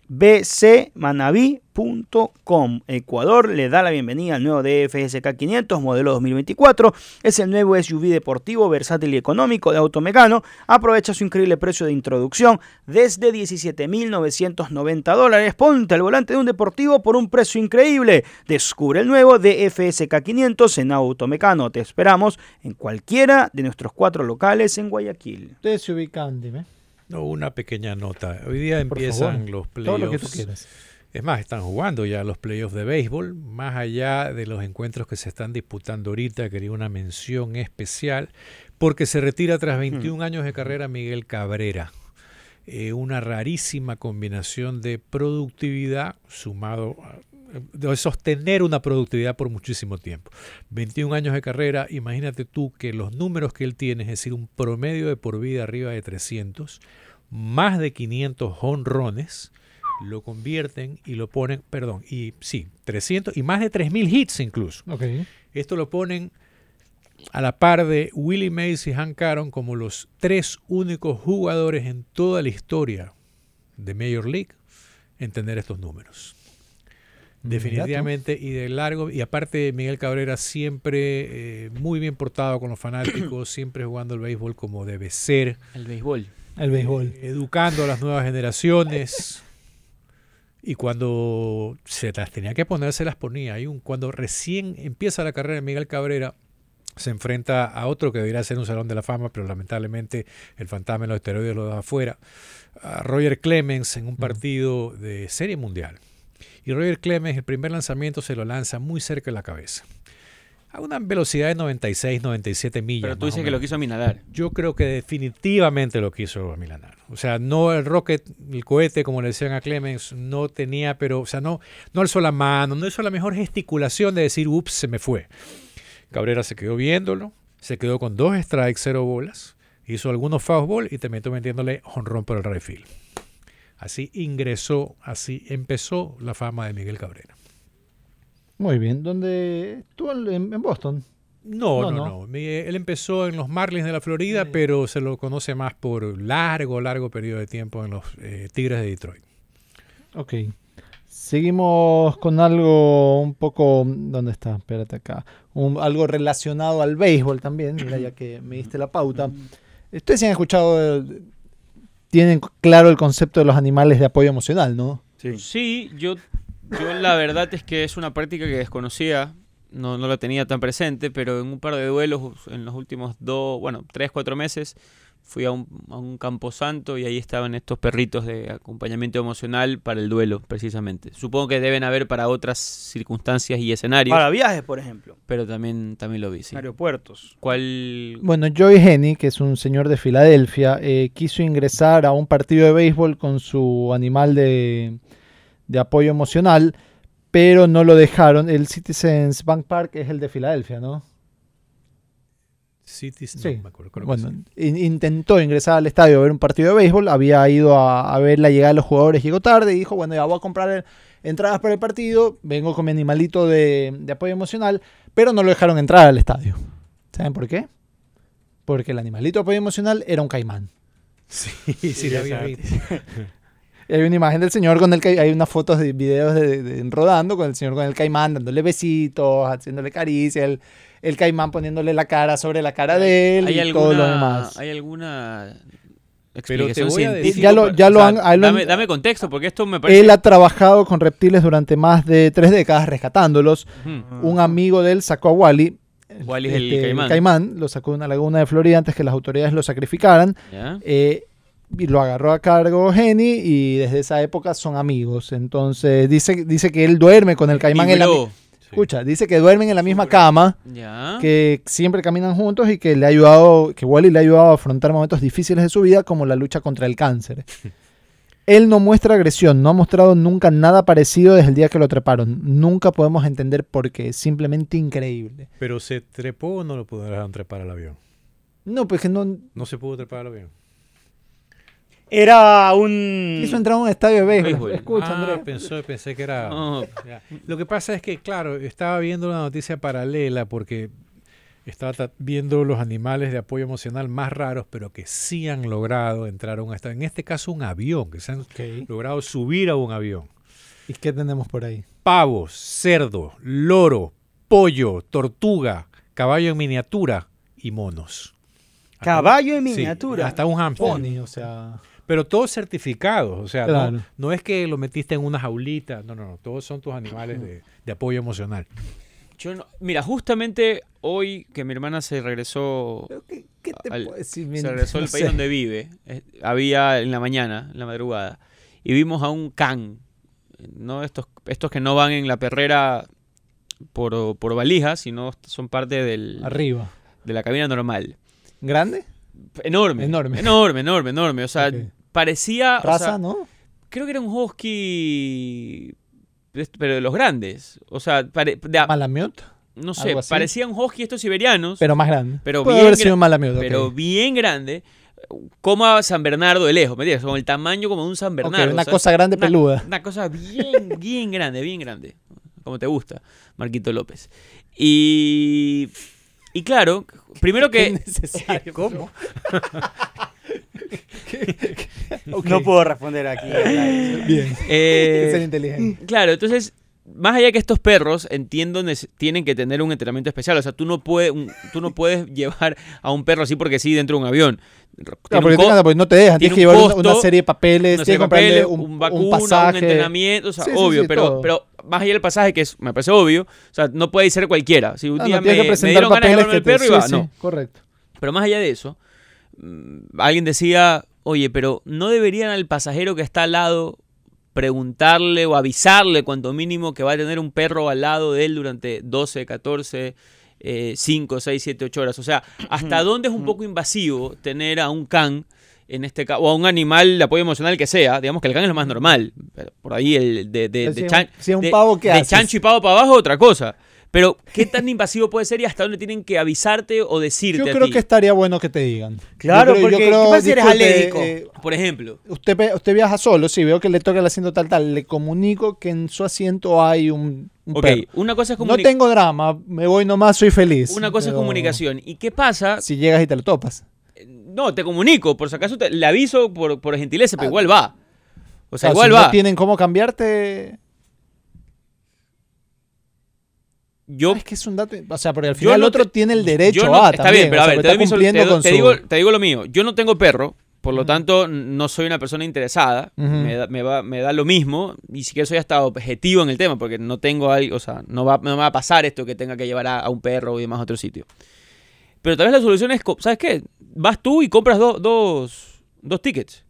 Speaker 3: www.bcmanaví.com. Ecuador le da la bienvenida al nuevo DFSK 500 modelo 2024. Es el nuevo SUV deportivo, versátil y económico de Automecano. Aprovecha su increíble precio de introducción desde 17.990 dólares. Ponte al volante de un deportivo por un precio increíble. Descubre el nuevo DFSK 500 en Automecano. Te esperamos en cualquiera de nuestros cuatro locales en Guayaquil.
Speaker 1: Ustedes se ubican, dime.
Speaker 4: No, una pequeña nota. Hoy día
Speaker 1: Por
Speaker 4: empiezan
Speaker 1: favor.
Speaker 4: los
Speaker 1: Todo lo que tú
Speaker 4: playoffs.
Speaker 1: quieras.
Speaker 4: Es más, están jugando ya los playoffs de béisbol, más allá de los encuentros que se están disputando ahorita, quería una mención especial, porque se retira tras 21 años de carrera Miguel Cabrera. Eh, una rarísima combinación de productividad sumado a de sostener una productividad por muchísimo tiempo. 21 años de carrera, imagínate tú que los números que él tiene, es decir, un promedio de por vida arriba de 300, más de 500 honrones, lo convierten y lo ponen, perdón, y sí, 300 y más de 3000 hits incluso. Esto lo ponen a la par de Willie Mays y Hank Aaron como los tres únicos jugadores en toda la historia de Major League en tener estos números. Definitivamente y de largo, y aparte Miguel Cabrera siempre eh, muy bien portado con los fanáticos, siempre jugando el béisbol como debe ser,
Speaker 2: El béisbol.
Speaker 1: El béisbol.
Speaker 4: eh, educando a las nuevas generaciones. Y cuando se las tenía que poner, se las ponía. Hay un, cuando recién empieza la carrera de Miguel Cabrera, se enfrenta a otro que debería ser un salón de la fama, pero lamentablemente el fantasma de los esteroides lo da afuera. A Roger Clemens en un partido de serie mundial. Y Roger Clemens, el primer lanzamiento se lo lanza muy cerca de la cabeza. A una velocidad de 96, 97 millas.
Speaker 2: Pero tú dices que lo quiso Minalar.
Speaker 4: Yo creo que definitivamente lo quiso Milanar. O sea, no el rocket, el cohete, como le decían a Clemens, no tenía, pero, o sea, no, no alzó la mano, no hizo la mejor gesticulación de decir, ups, se me fue. Cabrera se quedó viéndolo, se quedó con dos strikes, cero bolas, hizo algunos fastball y terminó metiéndole honrón por el field. Así ingresó, así empezó la fama de Miguel Cabrera.
Speaker 1: Muy bien. ¿Dónde estuvo en, en Boston?
Speaker 4: No,
Speaker 1: No,
Speaker 4: no,
Speaker 1: no.
Speaker 4: no. Mi- Él empezó en los Marlins de la Florida,
Speaker 1: Sí.
Speaker 4: pero se lo conoce más por largo, largo periodo de tiempo en los eh, Tigres de Detroit.
Speaker 1: Ok. Seguimos con algo un poco. ¿Dónde está? Espérate acá. Un- algo relacionado al béisbol también. Mira, ya que me diste la pauta. Ustedes sí han escuchado. Tienen claro el concepto de los animales de apoyo emocional, ¿no?
Speaker 2: Sí, yo, yo la verdad es que es una práctica que desconocía, no, no la tenía tan presente, pero en un par de duelos en los últimos dos, bueno, tres, cuatro meses, fui a un, a un camposanto y ahí estaban estos perritos de acompañamiento emocional para el duelo, precisamente. Supongo que deben haber para otras circunstancias y escenarios,
Speaker 3: Para viajes, por ejemplo.
Speaker 2: pero también, también lo vi, sí.
Speaker 3: Aeropuertos.
Speaker 2: ¿Cuál?
Speaker 1: Bueno, Joey Henny, que es un señor de Filadelfia, eh, quiso ingresar a un partido de béisbol con su animal de, de apoyo emocional, pero no lo dejaron. El Citizens Bank Park es el de Filadelfia, ¿no?
Speaker 4: Cities, no
Speaker 1: Sí.
Speaker 4: me acuerdo. creo que sí.
Speaker 1: intentó ingresar al estadio a ver un partido de béisbol, había ido a, a ver la llegada de los jugadores, llegó tarde y dijo, bueno, ya voy a comprar el- entradas para el partido, vengo con mi animalito de, de apoyo emocional, pero no lo dejaron entrar al estadio. ¿Saben por qué? Porque el animalito de apoyo emocional era un caimán.
Speaker 4: Sí, sí, lo había visto.
Speaker 1: Y hay una imagen del señor con el que hay unas fotos de videos de, de- rodando con el señor con el caimán dándole besitos, haciéndole caricias, el, el caimán poniéndole la cara sobre la cara de él
Speaker 2: ¿Hay
Speaker 1: y todo lo
Speaker 2: alguna,
Speaker 1: demás.
Speaker 2: ¿Hay alguna
Speaker 4: Pero te
Speaker 2: explicación
Speaker 4: voy a
Speaker 2: científica?
Speaker 4: decir-
Speaker 1: Ya lo- ya lo han- lo
Speaker 2: dame, dame contexto, porque esto me parece...
Speaker 1: Él ha trabajado con reptiles durante más de tres décadas rescatándolos. Un amigo de él sacó a Wally.
Speaker 2: Wally es el
Speaker 1: este,
Speaker 2: caimán.
Speaker 1: lo sacó de una laguna de Florida antes que las autoridades lo sacrificaran.
Speaker 2: ¿Ya?
Speaker 1: eh, y lo agarró a cargo Jenny y desde esa época son amigos. Entonces dice, dice que él duerme con el caimán en la. Escucha, dice que duermen en la misma cama,
Speaker 2: Ya.
Speaker 1: que siempre caminan juntos y que le ha ayudado, que Wally le ha ayudado a afrontar momentos difíciles de su vida como la lucha contra el cáncer. Él no muestra agresión, no ha mostrado nunca nada parecido desde el día que lo treparon. Nunca podemos entender por qué, es simplemente increíble.
Speaker 4: Pero se trepó o no lo pudieron trepar al avión.
Speaker 1: No, pues que no
Speaker 4: No se pudo trepar al avión.
Speaker 3: Era un...
Speaker 1: quiso entrar a un estadio de béisbol.
Speaker 2: Béisbol.
Speaker 1: Escucha,
Speaker 4: ah,
Speaker 1: Andrés.
Speaker 4: pensó, pensé que era...
Speaker 2: No.
Speaker 4: Lo que pasa es que, claro, estaba viendo una noticia paralela porque estaba ta- viendo los animales de apoyo emocional más raros, pero que sí han logrado entrar a un estadio. En este caso, un avión, que se han logrado subir a un avión.
Speaker 1: ¿Y qué tenemos por ahí?
Speaker 4: Pavos, cerdo, loro, pollo, tortuga, caballo en miniatura y monos.
Speaker 3: Caballo en
Speaker 4: sí,
Speaker 3: miniatura.
Speaker 4: hasta un hámster.
Speaker 1: Pony, o sea.
Speaker 4: Pero todos certificados, o sea, no-
Speaker 1: Claro.
Speaker 4: no, es que lo metiste en una jaulita, no, no, no, todos son tus animales de, de apoyo emocional.
Speaker 2: yo no- mira, justamente hoy que mi hermana se regresó,
Speaker 1: ¿Qué, qué te
Speaker 2: Al-
Speaker 1: puedo decir?
Speaker 2: se regresó al
Speaker 1: no
Speaker 2: país
Speaker 1: sé.
Speaker 2: donde vive, eh, había en la mañana, en la madrugada, y vimos a un can, no estos, estos que no van en la perrera por, por valijas, sino son parte del,
Speaker 1: Arriba.
Speaker 2: de la cabina normal.
Speaker 1: ¿Grande?
Speaker 2: Enorme.
Speaker 1: Enorme.
Speaker 2: Enorme, enorme, enorme. O sea, parecía. o
Speaker 1: Raza,
Speaker 2: sea,
Speaker 1: ¿no?
Speaker 2: Creo que era un husky. Pero de los grandes. O sea, pare- de a-
Speaker 1: Malamiot,
Speaker 2: no sé,
Speaker 1: algo así.
Speaker 2: parecía un husky estos siberianos.
Speaker 1: pero más grande.
Speaker 2: Pero
Speaker 1: Puede
Speaker 2: bien
Speaker 1: haber sido Malamiot.
Speaker 2: pero bien grande. Como a San Bernardo de lejos, ¿me entiendes? Con el tamaño como de un San Bernardo.
Speaker 1: una
Speaker 2: o sea,
Speaker 1: cosa grande
Speaker 2: una-
Speaker 1: peluda.
Speaker 2: Una cosa bien, bien grande, bien grande. Como te gusta, Marquito López. Y. Y claro, primero que.
Speaker 4: ¿Cómo?
Speaker 3: No puedo responder aquí.
Speaker 1: Bien.
Speaker 2: Eh,
Speaker 1: que ser inteligente.
Speaker 2: Claro, entonces, más allá que estos perros, entiendo, tienen que tener un entrenamiento especial. O sea, tú no, puedes, un- tú no puedes llevar a un perro así porque sí dentro de un avión.
Speaker 1: Claro, porque
Speaker 2: un
Speaker 1: tengan- pues no te dejan,
Speaker 2: tiene
Speaker 1: tienes que llevar una- serie de papeles,
Speaker 2: una
Speaker 1: tienes
Speaker 2: serie
Speaker 1: que
Speaker 2: de
Speaker 1: comprarle
Speaker 2: papeles,
Speaker 1: un,
Speaker 2: un
Speaker 1: un
Speaker 2: vacuna, un,
Speaker 1: pasaje.
Speaker 2: entrenamiento, o sea,
Speaker 1: Sí, sí,
Speaker 2: obvio,
Speaker 1: sí,
Speaker 2: pero,
Speaker 1: todo.
Speaker 2: pero más allá del pasaje, que es, me parece obvio, o sea, no puede ser cualquiera. Si un
Speaker 1: Ah,
Speaker 2: día me,
Speaker 1: que
Speaker 2: me dieron ganas de llevarme el perro y va,
Speaker 1: sí, sí,
Speaker 2: no.
Speaker 1: correcto.
Speaker 2: Pero más allá de eso, mm, alguien decía, oye, pero ¿no deberían al pasajero que está al lado preguntarle o avisarle cuanto mínimo que va a tener un perro al lado de él durante 12, 14, eh, 5, 6, 7, 8 horas? O sea, ¿hasta dónde es un poco invasivo tener a un can, en este caso, o a un animal de apoyo emocional que sea? Digamos que el can es lo más normal. pero Por ahí el de, de, de
Speaker 1: si
Speaker 2: chan-
Speaker 1: un- si
Speaker 2: chancho y pavo para abajo, otra cosa. Pero, ¿qué tan invasivo puede ser y hasta dónde tienen que avisarte o decirte
Speaker 1: Yo
Speaker 2: a
Speaker 1: creo
Speaker 2: ti?
Speaker 1: que estaría bueno que te digan.
Speaker 3: Claro,
Speaker 1: Yo creo- yo
Speaker 3: porque,
Speaker 1: creo,
Speaker 3: ¿qué pasa si eres alérgico?
Speaker 1: eh,
Speaker 2: Por ejemplo.
Speaker 1: usted, usted viaja solo, sí, veo que le toca el asiento tal, tal. Le comunico que en su asiento hay un, un
Speaker 2: Ok,
Speaker 1: perro.
Speaker 2: una cosa es
Speaker 1: No
Speaker 2: comuni-
Speaker 1: tengo drama, me voy nomás, soy feliz.
Speaker 2: Una cosa es comunicación. ¿Y qué pasa?
Speaker 1: Si llegas y te lo topas.
Speaker 2: No, te comunico, por si acaso te- le aviso por, por gentileza, pero
Speaker 1: Ah.
Speaker 2: igual va. O sea, igual
Speaker 1: si
Speaker 2: va.
Speaker 1: no tienen cómo cambiarte.
Speaker 2: Yo,
Speaker 1: Ah, es que es un dato. O sea, porque al final el
Speaker 2: no
Speaker 1: otro
Speaker 2: te-
Speaker 1: tiene el derecho
Speaker 2: no-
Speaker 1: a.
Speaker 2: está
Speaker 1: también,
Speaker 2: bien, pero
Speaker 1: o
Speaker 2: a
Speaker 1: sea,
Speaker 2: ver, te, doy mi
Speaker 1: su-
Speaker 2: digo, te digo lo mío. Yo no tengo perro, por lo tanto no soy una persona interesada. Me, da, me, va- me da lo mismo. Y si que soy hasta objetivo en el tema, porque no tengo algo, o sea, no, va, no me va a pasar esto que tenga que llevar a, a un perro y demás a otro sitio. Pero tal vez la solución es, ¿sabes qué? Vas tú y compras do- dos, dos tickets.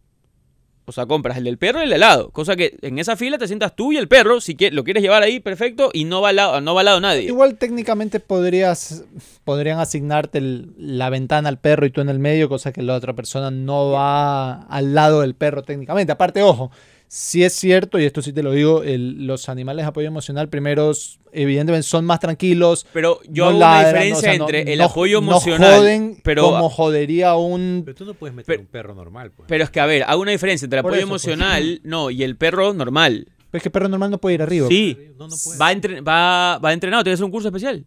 Speaker 2: O sea, compras el del perro y el de helado. Cosa que en esa fila te sientas tú y el perro. Si lo quieres llevar ahí, perfecto. Y no va al lado, no va al lado nadie.
Speaker 1: Igual técnicamente podrías podrían asignarte la ventana al perro y tú en el medio, cosa que la otra persona no va al lado del perro técnicamente. Aparte, ojo, si es cierto, y esto sí te lo digo, el- los animales de apoyo emocional primeros evidentemente son más tranquilos.
Speaker 2: Pero yo
Speaker 1: no
Speaker 2: hago una diferencia
Speaker 1: o sea, no-
Speaker 2: entre el
Speaker 1: no-
Speaker 2: apoyo
Speaker 1: no
Speaker 2: emocional.
Speaker 1: joden
Speaker 2: pero,
Speaker 1: como jodería un...
Speaker 4: Pero tú no puedes meter
Speaker 2: Pero-
Speaker 4: un perro normal, pues.
Speaker 2: pero es que, a ver, hago una diferencia entre el
Speaker 1: Por
Speaker 2: apoyo
Speaker 1: eso, pues.
Speaker 2: emocional no, y el perro normal.
Speaker 1: Es que el perro normal no puede ir arriba.
Speaker 2: Sí,
Speaker 4: No, no puede.
Speaker 2: va, entre- va, va entrenado, tiene que hacer un curso especial.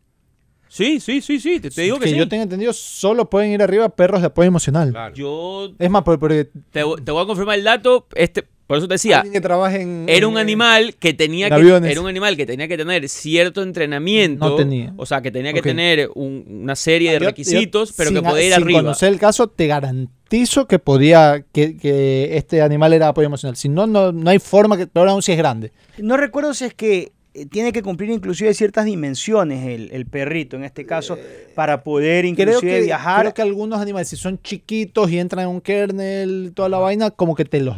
Speaker 2: Sí, sí, sí, sí, te, te digo que,
Speaker 1: que
Speaker 2: sí.
Speaker 1: yo tenga entendido, solo pueden ir arriba perros de apoyo emocional.
Speaker 4: Claro.
Speaker 2: Yo
Speaker 1: Es más, por- porque
Speaker 2: te, te voy a confirmar el dato. Este, por eso te decía,
Speaker 1: que en...
Speaker 2: era un
Speaker 1: en-
Speaker 2: animal que tenía
Speaker 1: en
Speaker 2: que
Speaker 1: aviones.
Speaker 2: era un animal que tenía que tener cierto entrenamiento.
Speaker 1: No tenía.
Speaker 2: O sea, que tenía que tener un- una serie de
Speaker 1: Yo- yo,
Speaker 2: requisitos, pero que podía ir
Speaker 1: sin
Speaker 2: arriba.
Speaker 1: conocer el caso, te garantizo que podía, que, que este animal era apoyo emocional. Si no, no, no hay forma que, pero aún si es grande.
Speaker 3: No recuerdo si es que eh, tiene que cumplir inclusive ciertas dimensiones el, el perrito, en este caso, para poder
Speaker 1: Eh, Creo
Speaker 3: inclusive
Speaker 1: que,
Speaker 3: viajar.
Speaker 1: creo que algunos animales, si son chiquitos y entran en un kernel, toda la vaina, como que te los...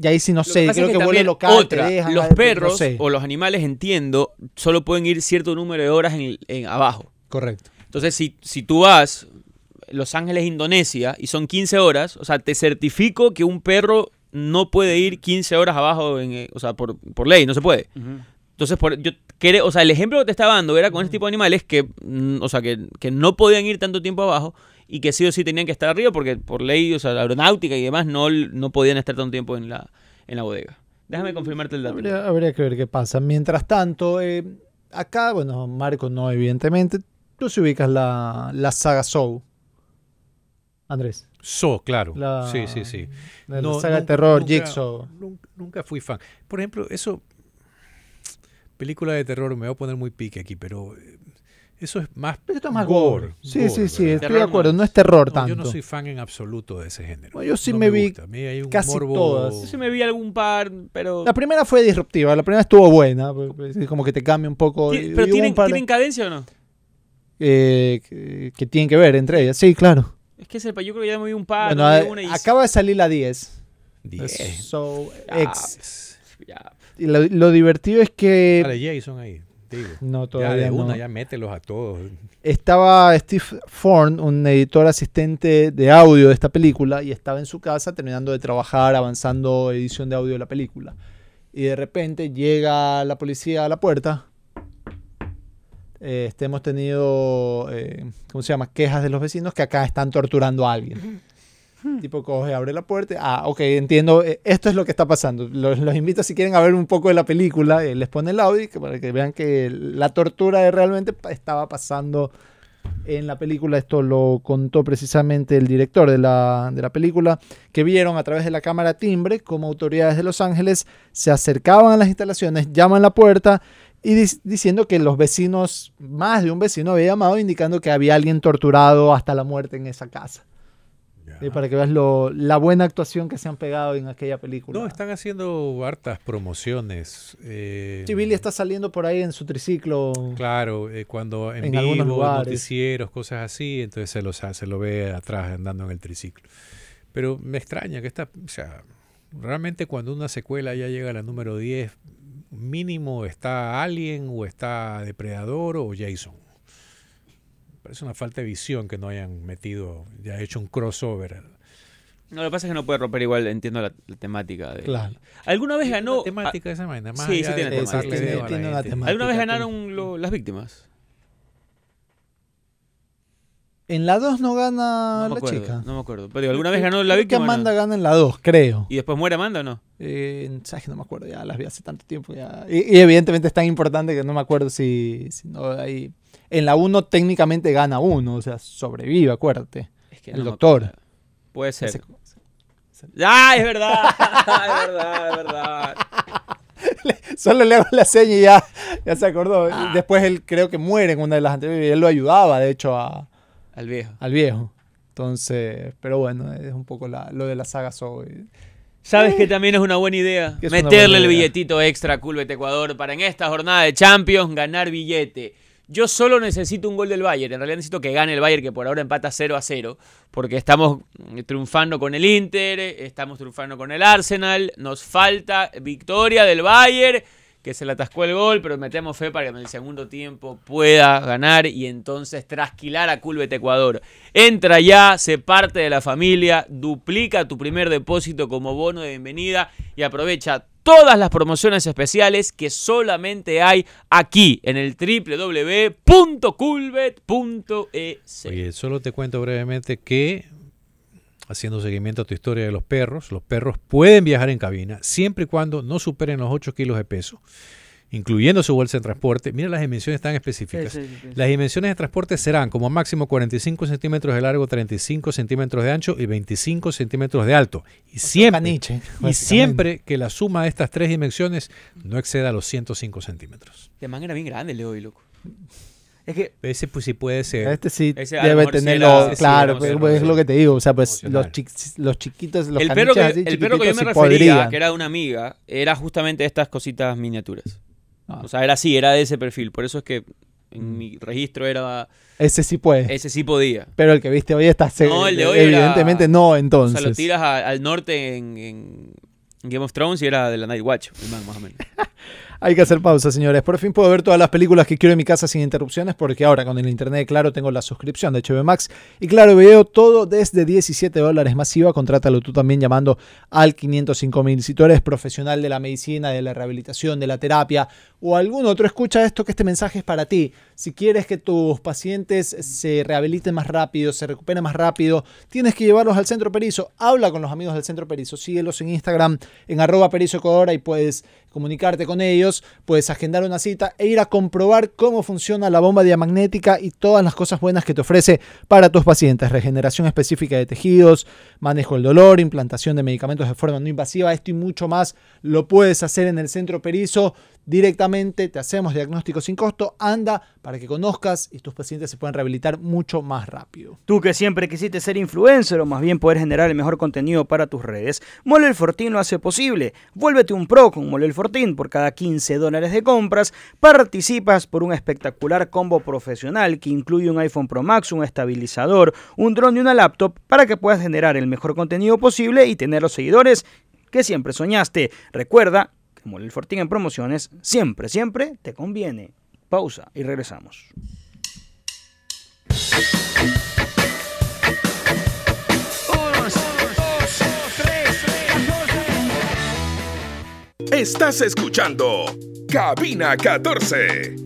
Speaker 1: Y ahí sí no sé, creo que,
Speaker 2: que
Speaker 1: vuelve local,
Speaker 2: otra,
Speaker 1: dejan,
Speaker 2: los
Speaker 1: no
Speaker 2: perros
Speaker 1: sé.
Speaker 2: o los animales, entiendo, solo pueden ir cierto número de horas en, en abajo.
Speaker 1: Correcto.
Speaker 2: Entonces, si, si tú vas Los Ángeles, Indonesia, y son 15 horas, o sea, te certifico que un perro no puede ir 15 horas abajo, en, eh, o sea, por, por ley, no se puede. Entonces, por, yo que- o sea, el ejemplo que te estaba dando era con este tipo de animales que, mm, o sea, que, que no podían ir tanto tiempo abajo y que sí o sí tenían que estar arriba porque por ley, o sea, la aeronáutica y demás no, no podían estar tanto tiempo en la, en la bodega. Déjame confirmarte el dato.
Speaker 1: Habría, habría que ver qué pasa. Mientras tanto, eh, acá, bueno, Marco no, evidentemente. Tú si ubicas la, la saga Soul. Andrés.
Speaker 4: So, claro.
Speaker 1: La,
Speaker 4: sí, sí, sí.
Speaker 1: La,
Speaker 4: No,
Speaker 1: saga de terror,
Speaker 4: nunca-
Speaker 1: Jigsaw.
Speaker 4: nun- Nunca fui fan. Por ejemplo, eso. Película de terror, me voy a poner muy pique aquí, pero eh, eso es más.
Speaker 1: Pero esto es más
Speaker 4: gore,
Speaker 1: gore. Sí,
Speaker 4: gore,
Speaker 1: sí, sí,
Speaker 4: ¿verdad?
Speaker 1: estoy de acuerdo.
Speaker 2: no.
Speaker 1: Es terror
Speaker 4: No,
Speaker 1: tanto.
Speaker 4: yo no soy fan en absoluto de ese género.
Speaker 1: Bueno, yo sí
Speaker 4: No
Speaker 1: me vi
Speaker 4: gusta. A mí hay un
Speaker 1: casi
Speaker 4: morbo-
Speaker 1: todas.
Speaker 2: Yo sí me vi algún par, pero...
Speaker 1: La primera fue disruptiva, la primera estuvo buena. pues, es Como que te cambia un poco.
Speaker 2: ¿Pero tienen,
Speaker 1: un par
Speaker 2: tienen cadencia o no?
Speaker 1: eh, que, que tienen que ver entre ellas. Sí, claro.
Speaker 2: Es que sepa, yo creo que ya me vi un par,
Speaker 1: Bueno,
Speaker 2: me
Speaker 1: a-
Speaker 2: vi una y...
Speaker 1: acaba de salir la 10.
Speaker 4: Diez.
Speaker 1: So,
Speaker 2: Ya,
Speaker 1: X.
Speaker 2: ya.
Speaker 1: Y lo, lo divertido es que.
Speaker 4: Dale, Jason ahí. Digo.
Speaker 1: No,
Speaker 4: Ya
Speaker 1: todavía
Speaker 4: de
Speaker 1: no.
Speaker 4: una, ya mételos a todos.
Speaker 1: Estaba Steve Thorne, un editor asistente de audio de esta película, y estaba en su casa terminando de trabajar, avanzando edición de audio de la película. Y de repente llega la policía a la puerta. Eh, este, hemos tenido, eh, ¿cómo se llama? Quejas de los vecinos que acá están torturando a alguien. Tipo coge, abre la puerta. Ah, ok, entiendo. eh, Esto es lo que está pasando. Los, los invito si quieren a ver un poco de la película. eh, les pone el audio para que vean que la tortura realmente estaba pasando en la película. Esto lo contó precisamente el director de la, de la película, que vieron a través de la cámara timbre como autoridades de Los Ángeles se acercaban a las instalaciones, llaman la puerta y diciendo que los vecinos, más de un vecino había llamado indicando que había alguien torturado hasta la muerte en esa casa.
Speaker 4: Ya.
Speaker 1: Y para que veas lo, la buena actuación que se han pegado en aquella película.
Speaker 4: No, están haciendo hartas promociones. eh,
Speaker 1: Sí, Billy está saliendo por ahí en su triciclo.
Speaker 4: Claro, eh, cuando en,
Speaker 1: En algunos
Speaker 4: vivo,
Speaker 1: lugares.
Speaker 4: noticieros, cosas así, entonces se, los, se lo ve atrás andando en el triciclo. Pero me extraña que esta, o sea, realmente cuando una secuela ya llega a la número 10, mínimo está Alien o está Depredador o Jason. Parece una falta de visión que no hayan metido, ya hecho un crossover.
Speaker 2: No, lo que pasa es que no puede romper igual, entiendo la, la temática. De...
Speaker 1: Claro.
Speaker 2: ¿Alguna vez ganó...
Speaker 4: La temática de esa manera, más
Speaker 2: sí, sí tiene
Speaker 4: de
Speaker 2: temática.
Speaker 4: la
Speaker 1: tiene
Speaker 4: gente.
Speaker 1: temática.
Speaker 2: ¿Alguna vez ganaron lo- las víctimas?
Speaker 1: En la 2 no gana
Speaker 2: No
Speaker 1: la
Speaker 2: acuerdo,
Speaker 1: chica.
Speaker 2: no me acuerdo. Pero digo, ¿alguna vez ganó la
Speaker 1: que
Speaker 2: víctima? no?
Speaker 1: Amanda gana en la 2, creo.
Speaker 2: ¿Y después muere Amanda o no?
Speaker 1: Eh, ¿Sabes que no me acuerdo? Ya las vi hace tanto tiempo. Ya. Y, y evidentemente es tan importante que no me acuerdo si, si no hay... En la 1 técnicamente gana uno, o sea, sobrevive, acuérdate.
Speaker 2: Es que
Speaker 1: El
Speaker 2: no
Speaker 1: doctor.
Speaker 2: Puede ser.
Speaker 1: Ese-
Speaker 2: ¡Ah, es verdad! es verdad, es verdad.
Speaker 1: Solo le hago la seña y ya, ya se acordó.
Speaker 2: Ah.
Speaker 1: Después él creo que muere en una de las anteriores y él lo ayudaba, de hecho, a,
Speaker 2: Al viejo.
Speaker 1: al viejo. Entonces, pero bueno, es un poco la- lo de la saga Zoe.
Speaker 2: ¿Sabes que también es una buena idea? Meterle
Speaker 1: buena
Speaker 2: el
Speaker 1: idea.
Speaker 2: billetito extra a Culbet Ecuador para en esta jornada de Champions ganar billete. Yo solo necesito un gol del Bayern. En realidad necesito que gane el Bayern, que por ahora empata 0 a 0. Porque estamos mm, triunfando con el Inter, estamos triunfando con el Arsenal. Nos falta victoria del Bayern, que se le atascó el gol, pero metemos fe para que en el segundo tiempo pueda ganar y entonces trasquilar a Culbet Ecuador. Entra ya, se parte de la familia, duplica tu primer depósito como bono de bienvenida y aprovecha todas las promociones especiales que solamente hay aquí en el www.culbet.es.
Speaker 4: Oye, solo te cuento brevemente que, haciendo seguimiento a tu historia de los perros, los perros pueden viajar en cabina siempre y cuando no superen los 8 kilos de peso, incluyendo su bolsa de transporte. Mira las dimensiones tan específicas. Las dimensiones de transporte serán como máximo 45 centímetros de largo, 35 centímetros de ancho y 25 centímetros de alto. Y siempre,
Speaker 1: Caniche,
Speaker 4: y siempre que la suma de estas tres dimensiones no exceda los 105 centímetros.
Speaker 2: De man era bien grande el de hoy, loco.
Speaker 3: Es que
Speaker 4: Ese pues sí puede ser.
Speaker 1: Este sí
Speaker 2: Ese
Speaker 1: debe tenerlo,
Speaker 2: sí,
Speaker 1: claro, pues, pues, es lo que te digo, o sea, pues los, los chiquitos, los
Speaker 2: el perro, que,
Speaker 1: caniches así
Speaker 2: el perro que yo me
Speaker 1: sí
Speaker 2: refería,
Speaker 1: podrían.
Speaker 2: que era una amiga, era justamente estas cositas miniaturas.
Speaker 1: Ah.
Speaker 2: O sea, era así, era de ese perfil. Por eso es que en
Speaker 1: Mm.
Speaker 2: mi registro era.
Speaker 1: Ese sí puede.
Speaker 2: Ese sí podía.
Speaker 1: Pero el que viste hoy está se-
Speaker 2: No, el de hoy era-
Speaker 1: evidentemente no,
Speaker 2: O
Speaker 1: entonces.
Speaker 2: sea, lo tiras a- al norte en, en Game of Thrones y era de la Night Watch, el man, más o menos.
Speaker 1: Hay que hacer pausa, señores. Por fin puedo ver todas las películas que quiero en mi casa sin interrupciones porque ahora con el internet de Claro tengo la suscripción de HBO Max y Claro Video todo desde 17 dólares masiva. Contrátalo tú también llamando al 505.000. Si tú eres profesional de la medicina, de la rehabilitación, de la terapia o algún otro, escucha esto que este mensaje es para ti. Si quieres que tus pacientes se rehabiliten más rápido, se recuperen más rápido, tienes que llevarlos al Centro Perizo. Habla con los amigos del Centro Perizo. Síguelos en Instagram en arroba perizo Ecuador y puedes comunicarte con ellos, puedes agendar una cita e ir a comprobar cómo funciona la bomba diamagnética y todas las cosas buenas que te ofrece para tus pacientes. Regeneración específica de tejidos, manejo del dolor, implantación de medicamentos de forma no invasiva, esto y mucho más lo puedes hacer en el Centro Perizo directamente, te hacemos diagnóstico sin costo, anda para que conozcas y tus pacientes se puedan rehabilitar mucho más rápido.
Speaker 3: Tú que siempre quisiste ser influencer o más bien poder generar el mejor contenido para tus redes, Mole el Fortín lo hace posible. Vuélvete un pro con Mole el Fortín. Por cada 15 dólares de compras, participas por un espectacular combo profesional que incluye un iPhone Pro Max, un estabilizador, un dron y una laptop para que puedas generar el mejor contenido posible y tener los seguidores que siempre soñaste. Recuerda Mole el Fortín en promociones siempre, siempre te conviene. Pausa y regresamos.
Speaker 5: Estás escuchando Cabina 14.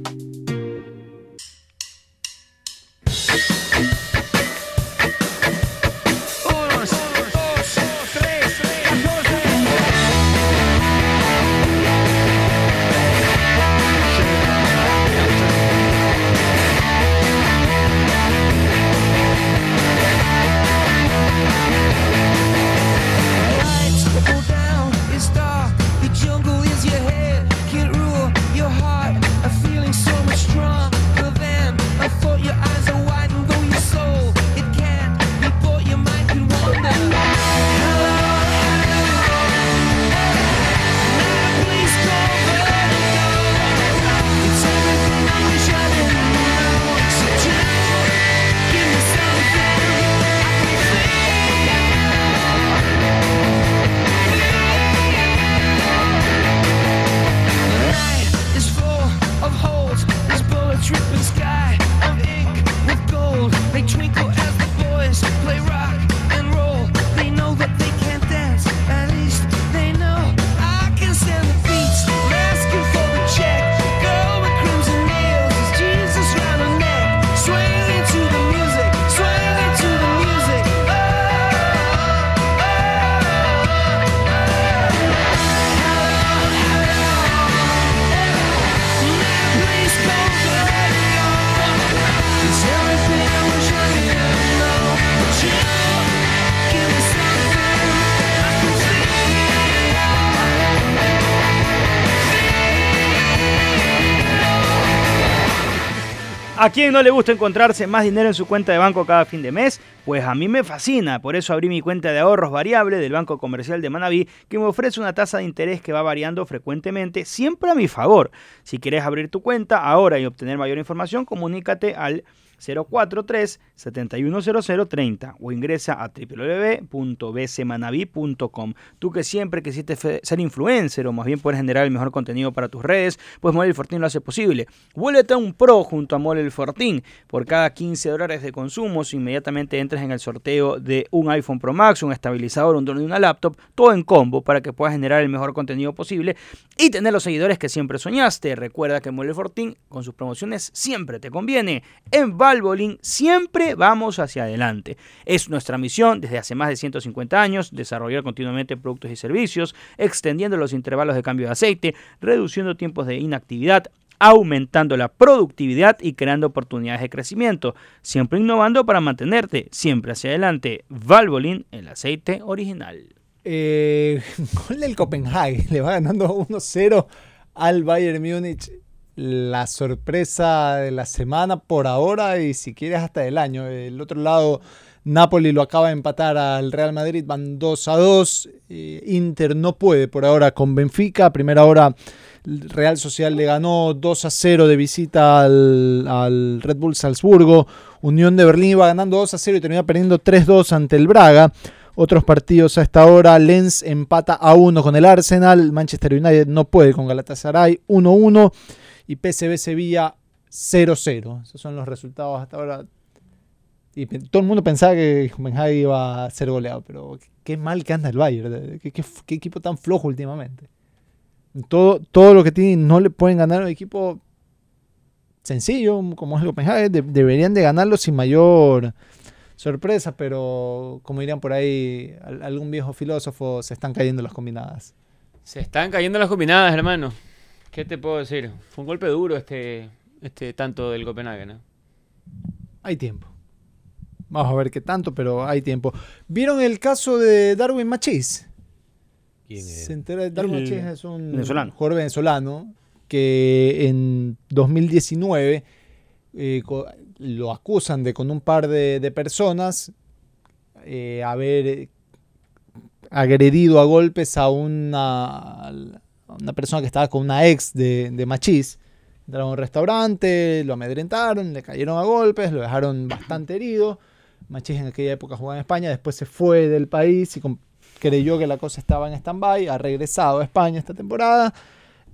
Speaker 6: ¿A
Speaker 3: quién no le gusta encontrarse más dinero en su cuenta de banco cada fin de mes? Pues a mí me fascina, por eso abrí mi cuenta de ahorros variable del Banco Comercial de Manabí, que me ofrece una tasa de interés que va variando frecuentemente, siempre a mi favor. Si quieres abrir tu cuenta ahora y obtener mayor información, comunícate al 043-710030 o ingresa a www.bcmanaví.com. Tú que siempre quisiste ser influencer o más bien puedes generar el mejor contenido para tus redes, pues Mole el Fortín lo hace posible. Vuélvete a un pro junto a Mole el Fortín. Por cada 15 dólares de consumo, si inmediatamente entras en el sorteo de un iPhone Pro Max, un estabilizador, un drone y una laptop, todo en combo para que puedas generar el mejor contenido posible y tener los seguidores que siempre soñaste. Recuerda que Mole el Fortín con sus promociones siempre te conviene. En Valvoline siempre vamos hacia adelante. Es nuestra misión desde hace más de 150 años desarrollar continuamente productos y servicios, extendiendo los intervalos de cambio de aceite, reduciendo tiempos de inactividad, aumentando la productividad y creando oportunidades de crecimiento, siempre innovando para mantenerte siempre hacia adelante. Valvoline, el aceite original.
Speaker 1: Eh, gol del Copenhague, le va ganando 1-0 al Bayern Múnich. La sorpresa de la semana por ahora y si quieres hasta del año. El otro lado, Napoli lo acaba de empatar al Real Madrid, van 2 a 2. Eh, Inter no puede por ahora con Benfica. A primera hora, Real Social le ganó 2 a 0 de visita al, Red Bull Salzburgo. Unión de Berlín iba ganando 2 a 0 y terminó perdiendo 3 2 ante el Braga. Otros partidos a esta hora, Lens empata a 1 con el Arsenal, Manchester United no puede con Galatasaray 1-1 y PSV Sevilla 0-0. Esos son los resultados hasta ahora. Y todo el mundo pensaba que Copenhague iba a ser goleado, pero qué mal que anda el Bayern. Qué, qué- equipo tan flojo últimamente. Todo, todo lo que tienen no le pueden ganar a un equipo sencillo como es el Copenhague. De- deberían de ganarlo sin mayor sorpresa, pero como dirían por ahí al- algún viejo filósofo, se están cayendo las combinadas.
Speaker 2: Se están cayendo las combinadas, hermano. ¿Qué te puedo decir? Fue un golpe duro este, este tanto del Copenhague, ¿no?
Speaker 1: Hay tiempo. Vamos a ver qué tanto, pero hay tiempo. ¿Vieron el caso de Darwin Machís?
Speaker 4: ¿Quién es?
Speaker 1: Se entera de Darwin Machís es un
Speaker 3: venezolano.
Speaker 1: jugador venezolano que en 2019 eh, lo acusan de con un par de, de personas eh, haber eh, agredido a golpes a una, una persona que estaba con una ex de, de Machís. Entraron a un restaurante, lo amedrentaron, le cayeron a golpes, lo dejaron bastante herido. Machís en aquella época jugaba en España, después se fue del país y creyó que la cosa estaba en stand-by, ha regresado a España esta temporada.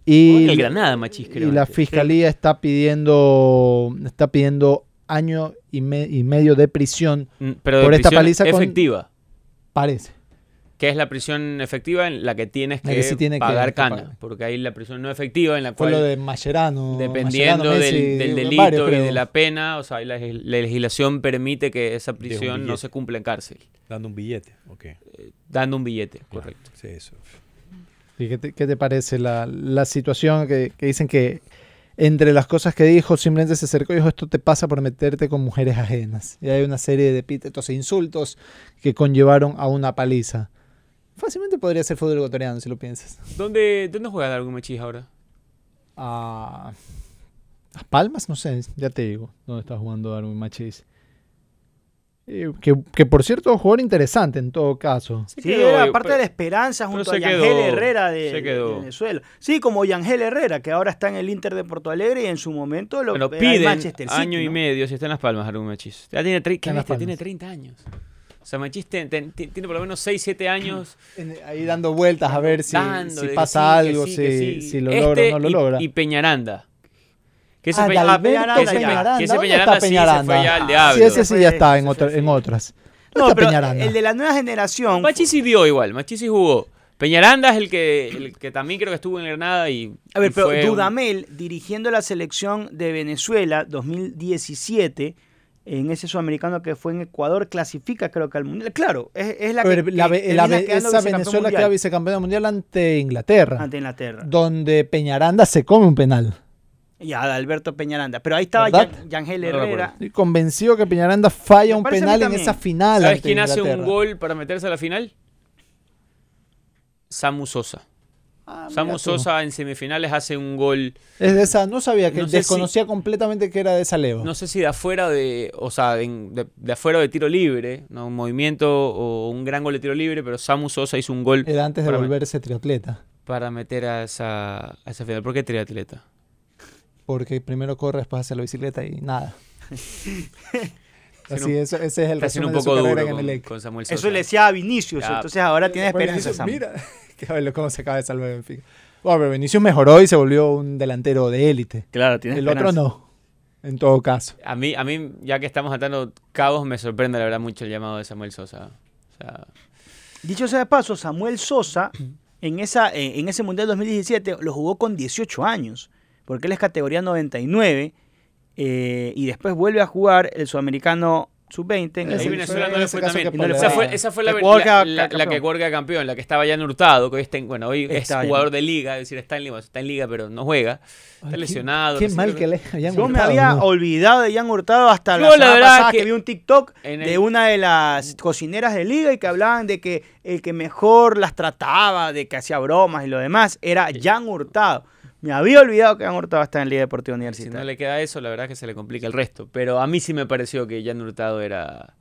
Speaker 1: Y,
Speaker 2: el Granada, Machís, creo.
Speaker 1: y la fiscalía está pidiendo está pidiendo año y, me- y medio de prisión,
Speaker 2: Mm, Pero de
Speaker 1: por esta paliza con-
Speaker 2: efectiva.
Speaker 1: parece.
Speaker 2: Que es la prisión efectiva en la que tienes que,
Speaker 1: que sí tiene que-
Speaker 2: pagar
Speaker 1: que
Speaker 2: cana.
Speaker 1: pagar.
Speaker 2: Porque hay la prisión no efectiva en la
Speaker 1: Fue
Speaker 2: cual,
Speaker 1: lo de Mascherano.
Speaker 2: dependiendo
Speaker 1: Mascherano,
Speaker 2: del,
Speaker 1: Messi,
Speaker 2: del
Speaker 1: varios,
Speaker 2: delito y de la pena, o sea, la, la legislación permite que esa prisión no se cumpla en cárcel.
Speaker 4: Dando un billete. Ok.
Speaker 2: Dando un billete, correcto.
Speaker 4: Sí, eso.
Speaker 1: ¿Y qué, te, qué te parece la, la situación que, que dicen que entre las cosas que dijo simplemente se acercó y dijo esto te pasa por meterte con mujeres ajenas? Y hay una serie de epítetos e insultos que conllevaron a una paliza. Fácilmente podría ser fútbol ecuatoriano si lo piensas.
Speaker 2: ¿Dónde, ¿Dónde juega Darwin Machís ahora?
Speaker 1: a Las Palmas, no sé, ya te digo, dónde está jugando Darwin Machís. Eh, que, que por cierto, jugador interesante en todo caso.
Speaker 3: Sí,
Speaker 2: quedó,
Speaker 3: era parte
Speaker 2: pero-
Speaker 3: de la esperanza junto a
Speaker 2: se
Speaker 3: Yangel
Speaker 2: quedó,
Speaker 3: Herrera de,
Speaker 2: se
Speaker 3: de
Speaker 2: quedó.
Speaker 3: Venezuela. Sí, como Yangel Herrera, que ahora está en el Inter de Porto Alegre y en su momento lo
Speaker 2: piden
Speaker 3: Manchester City,
Speaker 2: año y medio si está en Las Palmas, Darwin Machís. Ya tiene, tre- ¿qué bestia? tiene
Speaker 1: Palmas.
Speaker 2: 30 años. O sea, Machís te- te- ti- tiene por lo menos 6, 7 años
Speaker 1: Ahí dando vueltas a ver si,
Speaker 2: dando
Speaker 1: si pasa
Speaker 2: sí, que
Speaker 1: algo,
Speaker 2: sí,
Speaker 1: si,
Speaker 2: sí.
Speaker 1: si lo
Speaker 2: Este
Speaker 1: logra o no lo
Speaker 2: y-
Speaker 1: logra.
Speaker 2: Y Peñaranda. Que ese
Speaker 1: Ah,
Speaker 2: Pe-
Speaker 1: de
Speaker 2: ah,
Speaker 1: Alberto
Speaker 2: que ese Pe-
Speaker 3: Peñaranda.
Speaker 2: que ese
Speaker 1: ¿Dónde
Speaker 2: Peñaranda
Speaker 1: está
Speaker 2: sí se
Speaker 1: Peñaranda?
Speaker 2: fue ya al diablo.
Speaker 1: Sí, ese sí ya está en,
Speaker 3: fue,
Speaker 1: en otras.
Speaker 3: No,
Speaker 1: ¿Dónde está
Speaker 3: pero
Speaker 1: Peñaranda?
Speaker 3: el de la nueva generación.
Speaker 2: Machís sí dio igual, Machís sí jugó. Peñaranda es el que, el que también creo que estuvo en Granada y.
Speaker 3: A ver,
Speaker 2: y
Speaker 3: pero
Speaker 2: fue un-
Speaker 3: Dudamel dirigiendo la selección de Venezuela 2017 en ese sudamericano que fue en Ecuador clasifica creo que al mundial. Claro, es, es la que,
Speaker 1: la
Speaker 3: que
Speaker 1: la
Speaker 3: quedando
Speaker 1: esa
Speaker 3: vicecampeón
Speaker 1: Venezuela
Speaker 3: mundial
Speaker 1: queda vicecampeona mundial ante Inglaterra,
Speaker 3: ante Inglaterra.
Speaker 1: donde Peñaranda se come un penal.
Speaker 3: Ya, Alberto Peñaranda. Pero ahí estaba Yangel
Speaker 2: No
Speaker 3: Herrera.
Speaker 1: Estoy convencido que Peñaranda falla un penal en esa final.
Speaker 2: ¿Sabes
Speaker 1: ante
Speaker 2: quién hace un gol para meterse a la final? Samu Sosa.
Speaker 1: Ah,
Speaker 2: Samu. Sosa en semifinales hace un gol,
Speaker 1: Es de esa, no sabía que
Speaker 2: No sé
Speaker 1: desconocía completamente que era de esa leva.
Speaker 2: no sé si de afuera de, o sea, de, de afuera de tiro libre, ¿no? un movimiento o un gran gol de tiro libre, pero Samu Sosa hizo un gol
Speaker 1: Era antes de
Speaker 2: para,
Speaker 1: volverse triatleta.
Speaker 2: para meter a esa, a esa final. ¿Por qué triatleta?
Speaker 1: Porque primero corre, después hace la bicicleta y nada. Así,
Speaker 2: un-
Speaker 1: eso, ese es el resumen
Speaker 2: un
Speaker 1: de su
Speaker 2: poco
Speaker 1: carrera
Speaker 2: duro
Speaker 1: en
Speaker 2: con,
Speaker 1: Emelec.
Speaker 2: con Samuel Sosa.
Speaker 3: Eso le decía a Vinicius.
Speaker 2: Ya.
Speaker 3: Entonces ahora tiene.
Speaker 1: Vinicius,
Speaker 3: Sam.
Speaker 1: mira, cómo se acaba de salvar Benfica. Bueno, pero Vinicius mejoró y se volvió un delantero de élite.
Speaker 3: Claro, tiene
Speaker 1: El otro no, en todo caso.
Speaker 2: A mí, a mí, ya que estamos atando cabos, me sorprende la verdad mucho el llamado de Samuel Sosa. O sea,
Speaker 3: Dicho sea de paso, Samuel Sosa en, esa, en ese Mundial 2017 lo jugó con 18 años, porque él es categoría 99 eh, y después vuelve a jugar el sudamericano sub-20. en el-
Speaker 2: Venezuela no le fue también.
Speaker 1: que
Speaker 3: Y no le
Speaker 2: esa,
Speaker 3: fue.
Speaker 2: fue, esa fue la,
Speaker 3: Ecuador
Speaker 2: la- que queda campeón, la que estaba ya Hurtado, que hoy está en, bueno, hoy es jugador de liga, es decir, está en liga, está en liga, pero no juega. Está
Speaker 1: Ay,
Speaker 2: lesionado.
Speaker 1: Qué mal que le hayan
Speaker 3: Yo me había
Speaker 1: ¿no?
Speaker 3: olvidado de Jan Hurtado hasta
Speaker 2: Yo,
Speaker 3: la
Speaker 2: la
Speaker 3: semana
Speaker 2: verdad
Speaker 3: pasada
Speaker 2: que
Speaker 3: que vi un TikTok
Speaker 2: el-
Speaker 3: de una de las cocineras de liga y que hablaban de que el que mejor las trataba, de que hacía bromas y lo demás, era Jan Hurtado. Me había olvidado que Jan Hurtado está en Liga Deportiva
Speaker 2: Si
Speaker 3: Universitaria.
Speaker 2: no le queda eso, la verdad es que se le complica el resto. Pero a mí sí me pareció que Jan Hurtado era,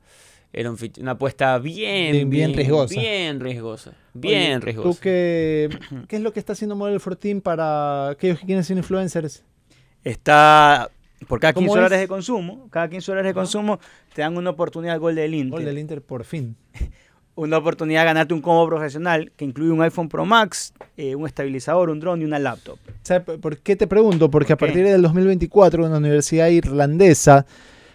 Speaker 2: era un una apuesta bien,
Speaker 1: Bien- bien riesgosa.
Speaker 2: Bien riesgosa. Bien
Speaker 1: Oye,
Speaker 2: riesgosa.
Speaker 1: ¿Tú qué, qué es lo que está haciendo Model 14 para aquellos que quieren ser influencers?
Speaker 3: Está por cada 15
Speaker 1: ¿Cómo
Speaker 3: dólares
Speaker 1: es?
Speaker 3: de consumo, cada 15 dólares de consumo te dan una oportunidad al gol del Inter.
Speaker 1: Gol del Inter por fin.
Speaker 3: una oportunidad de ganarte un combo profesional que incluye un iPhone Pro Max, eh, un estabilizador, un drone y una laptop.
Speaker 1: ¿Sabes por qué te pregunto? Porque a partir del 2024 una universidad irlandesa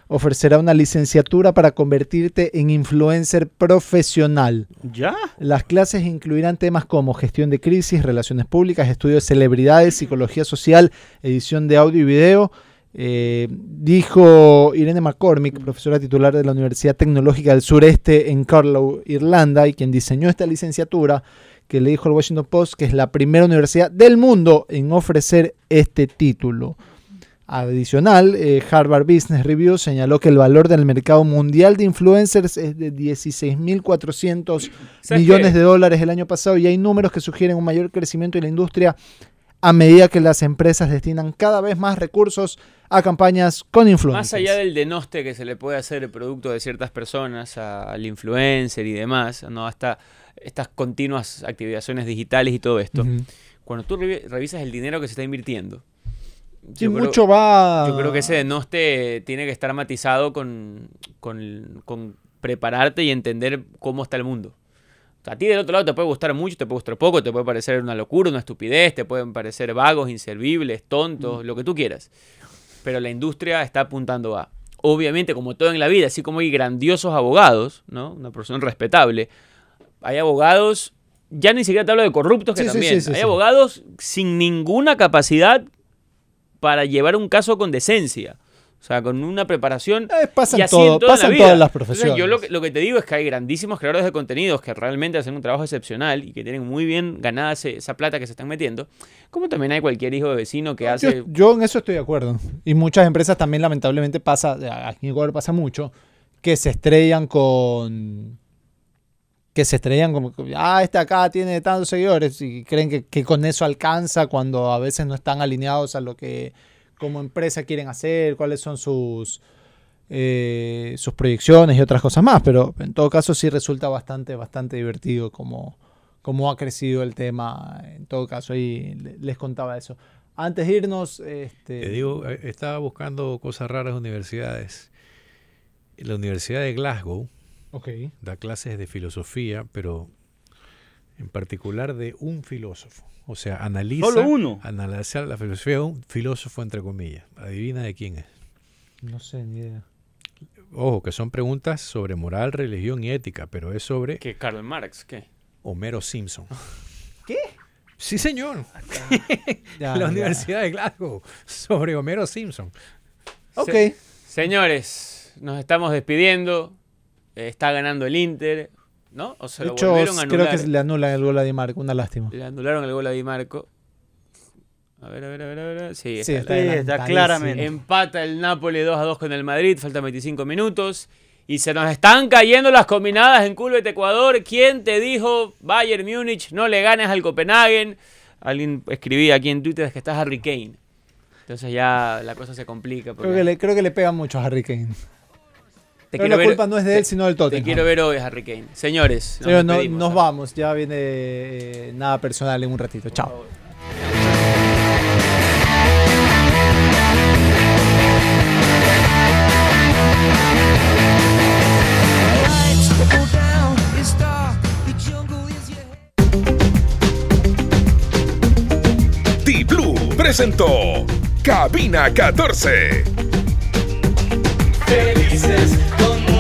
Speaker 1: ofrecerá una licenciatura para convertirte en influencer profesional.
Speaker 3: ¿Ya?
Speaker 1: Las clases incluirán temas como gestión de crisis, relaciones públicas, estudio de celebridades, psicología social, edición de audio y video. Eh, dijo Irene McCormick, profesora titular de la Universidad Tecnológica del Sureste en Carlow, Irlanda, y quien diseñó esta licenciatura, que le dijo al Washington Post que es la primera universidad del mundo en ofrecer este título. Adicional, eh, Harvard Business Review señaló que el valor del mercado mundial de influencers es de 16.400
Speaker 2: ¿Sabes
Speaker 1: millones
Speaker 2: qué?
Speaker 1: de dólares el año pasado y hay números que sugieren un mayor crecimiento de la industria a medida que las empresas destinan cada vez más recursos a campañas con influencers.
Speaker 2: Más allá del denoste que se le puede hacer el producto de ciertas personas a- al influencer y demás, ¿no? hasta estas continuas activaciones digitales y todo esto, cuando tú revi- revisas el dinero que se está invirtiendo, yo creo-
Speaker 1: mucho va...
Speaker 2: Yo creo que ese denoste tiene que estar matizado con, con- con prepararte y entender cómo está el mundo. A ti del otro lado te puede gustar mucho, te puede gustar poco, te puede parecer una locura, una estupidez, te pueden parecer vagos, inservibles, tontos, lo que tú quieras. Pero la industria está apuntando a. Obviamente, como todo en la vida, así como hay grandiosos abogados, ¿no? Una profesión respetable, hay abogados, ya ni siquiera te hablo de corruptos que
Speaker 1: Sí,
Speaker 2: también.
Speaker 1: sí, sí,
Speaker 2: hay abogados sin ninguna capacidad para llevar un caso con decencia. O sea, con una preparación.
Speaker 1: Eh, pasa
Speaker 2: y
Speaker 1: en
Speaker 2: así
Speaker 1: todo-
Speaker 2: en toda
Speaker 1: pasa
Speaker 2: la
Speaker 1: en
Speaker 2: vida.
Speaker 1: todas las
Speaker 2: Entonces,
Speaker 1: profesiones.
Speaker 2: yo lo que, lo que te digo es que hay grandísimos creadores de contenidos que realmente hacen un trabajo excepcional y que tienen muy bien ganada ese- esa plata que se están metiendo. Como también hay cualquier hijo de vecino que hace.
Speaker 1: Yo, yo en eso estoy de acuerdo. Y muchas empresas también lamentablemente pasa, aquí en Ecuador pasa mucho, que se estrellan con... Que se estrellan como, ah, este acá tiene tantos seguidores y creen que, que con eso alcanza cuando a veces no están alineados a lo que como empresa quieren hacer, cuáles son sus, eh, sus proyecciones y otras cosas más. Pero en todo caso sí resulta bastante, bastante divertido como, cómo ha crecido el tema. En todo caso, ahí le- les contaba eso. Antes de irnos, este,
Speaker 4: Te digo, eh, estaba buscando cosas raras de universidades. La Universidad de Glasgow da clases de filosofía, pero en particular de un filósofo. O sea, analiza,
Speaker 3: ¿Solo uno?
Speaker 4: analiza la filosofía de un filósofo, entre comillas. Adivina de quién es.
Speaker 1: No sé, ni idea.
Speaker 4: Ojo, que son preguntas sobre moral, religión y ética, pero es sobre
Speaker 2: ¿Qué? Karl Marx, ¿qué?
Speaker 4: Homero Simpson. ¿Qué? Sí, señor.
Speaker 1: Ya,
Speaker 4: la
Speaker 1: ya.
Speaker 4: Universidad de Glasgow sobre Homero Simpson.
Speaker 1: Ok.
Speaker 2: Se- señores, nos estamos despidiendo. Está ganando el Inter, ¿no? O se
Speaker 1: de
Speaker 2: lo
Speaker 1: hecho,
Speaker 2: volvieron a
Speaker 1: creo
Speaker 2: anular.
Speaker 1: que le anulan el gol a Di Marco, una lástima.
Speaker 2: Le anularon el gol a Di Marco. A ver, a ver, a ver, a ver. Sí,
Speaker 1: Sí,
Speaker 2: está
Speaker 3: Sí, está claramente.
Speaker 2: Empata el Napoli 2 a 2 con el Madrid, faltan 25 minutos. Y se nos están cayendo las combinadas en Culbet Ecuador. ¿Quién te dijo Bayern Múnich no le ganes al Copenhagen? Alguien escribía aquí en Twitter que está Harry Kane. Entonces ya la cosa se complica. porque
Speaker 1: Creo que, le, creo que le pegan mucho a Harry Kane.
Speaker 2: Te
Speaker 1: Pero la culpa no es de él, sino del
Speaker 2: Te
Speaker 1: Tottenham.
Speaker 2: quiero ver hoy, Harry Kane. Señores, nos,
Speaker 1: vamos. Ya viene eh, nada personal en un ratito. Chao.
Speaker 7: Is your
Speaker 8: T-Blue presentó Cabina 14.
Speaker 5: felices con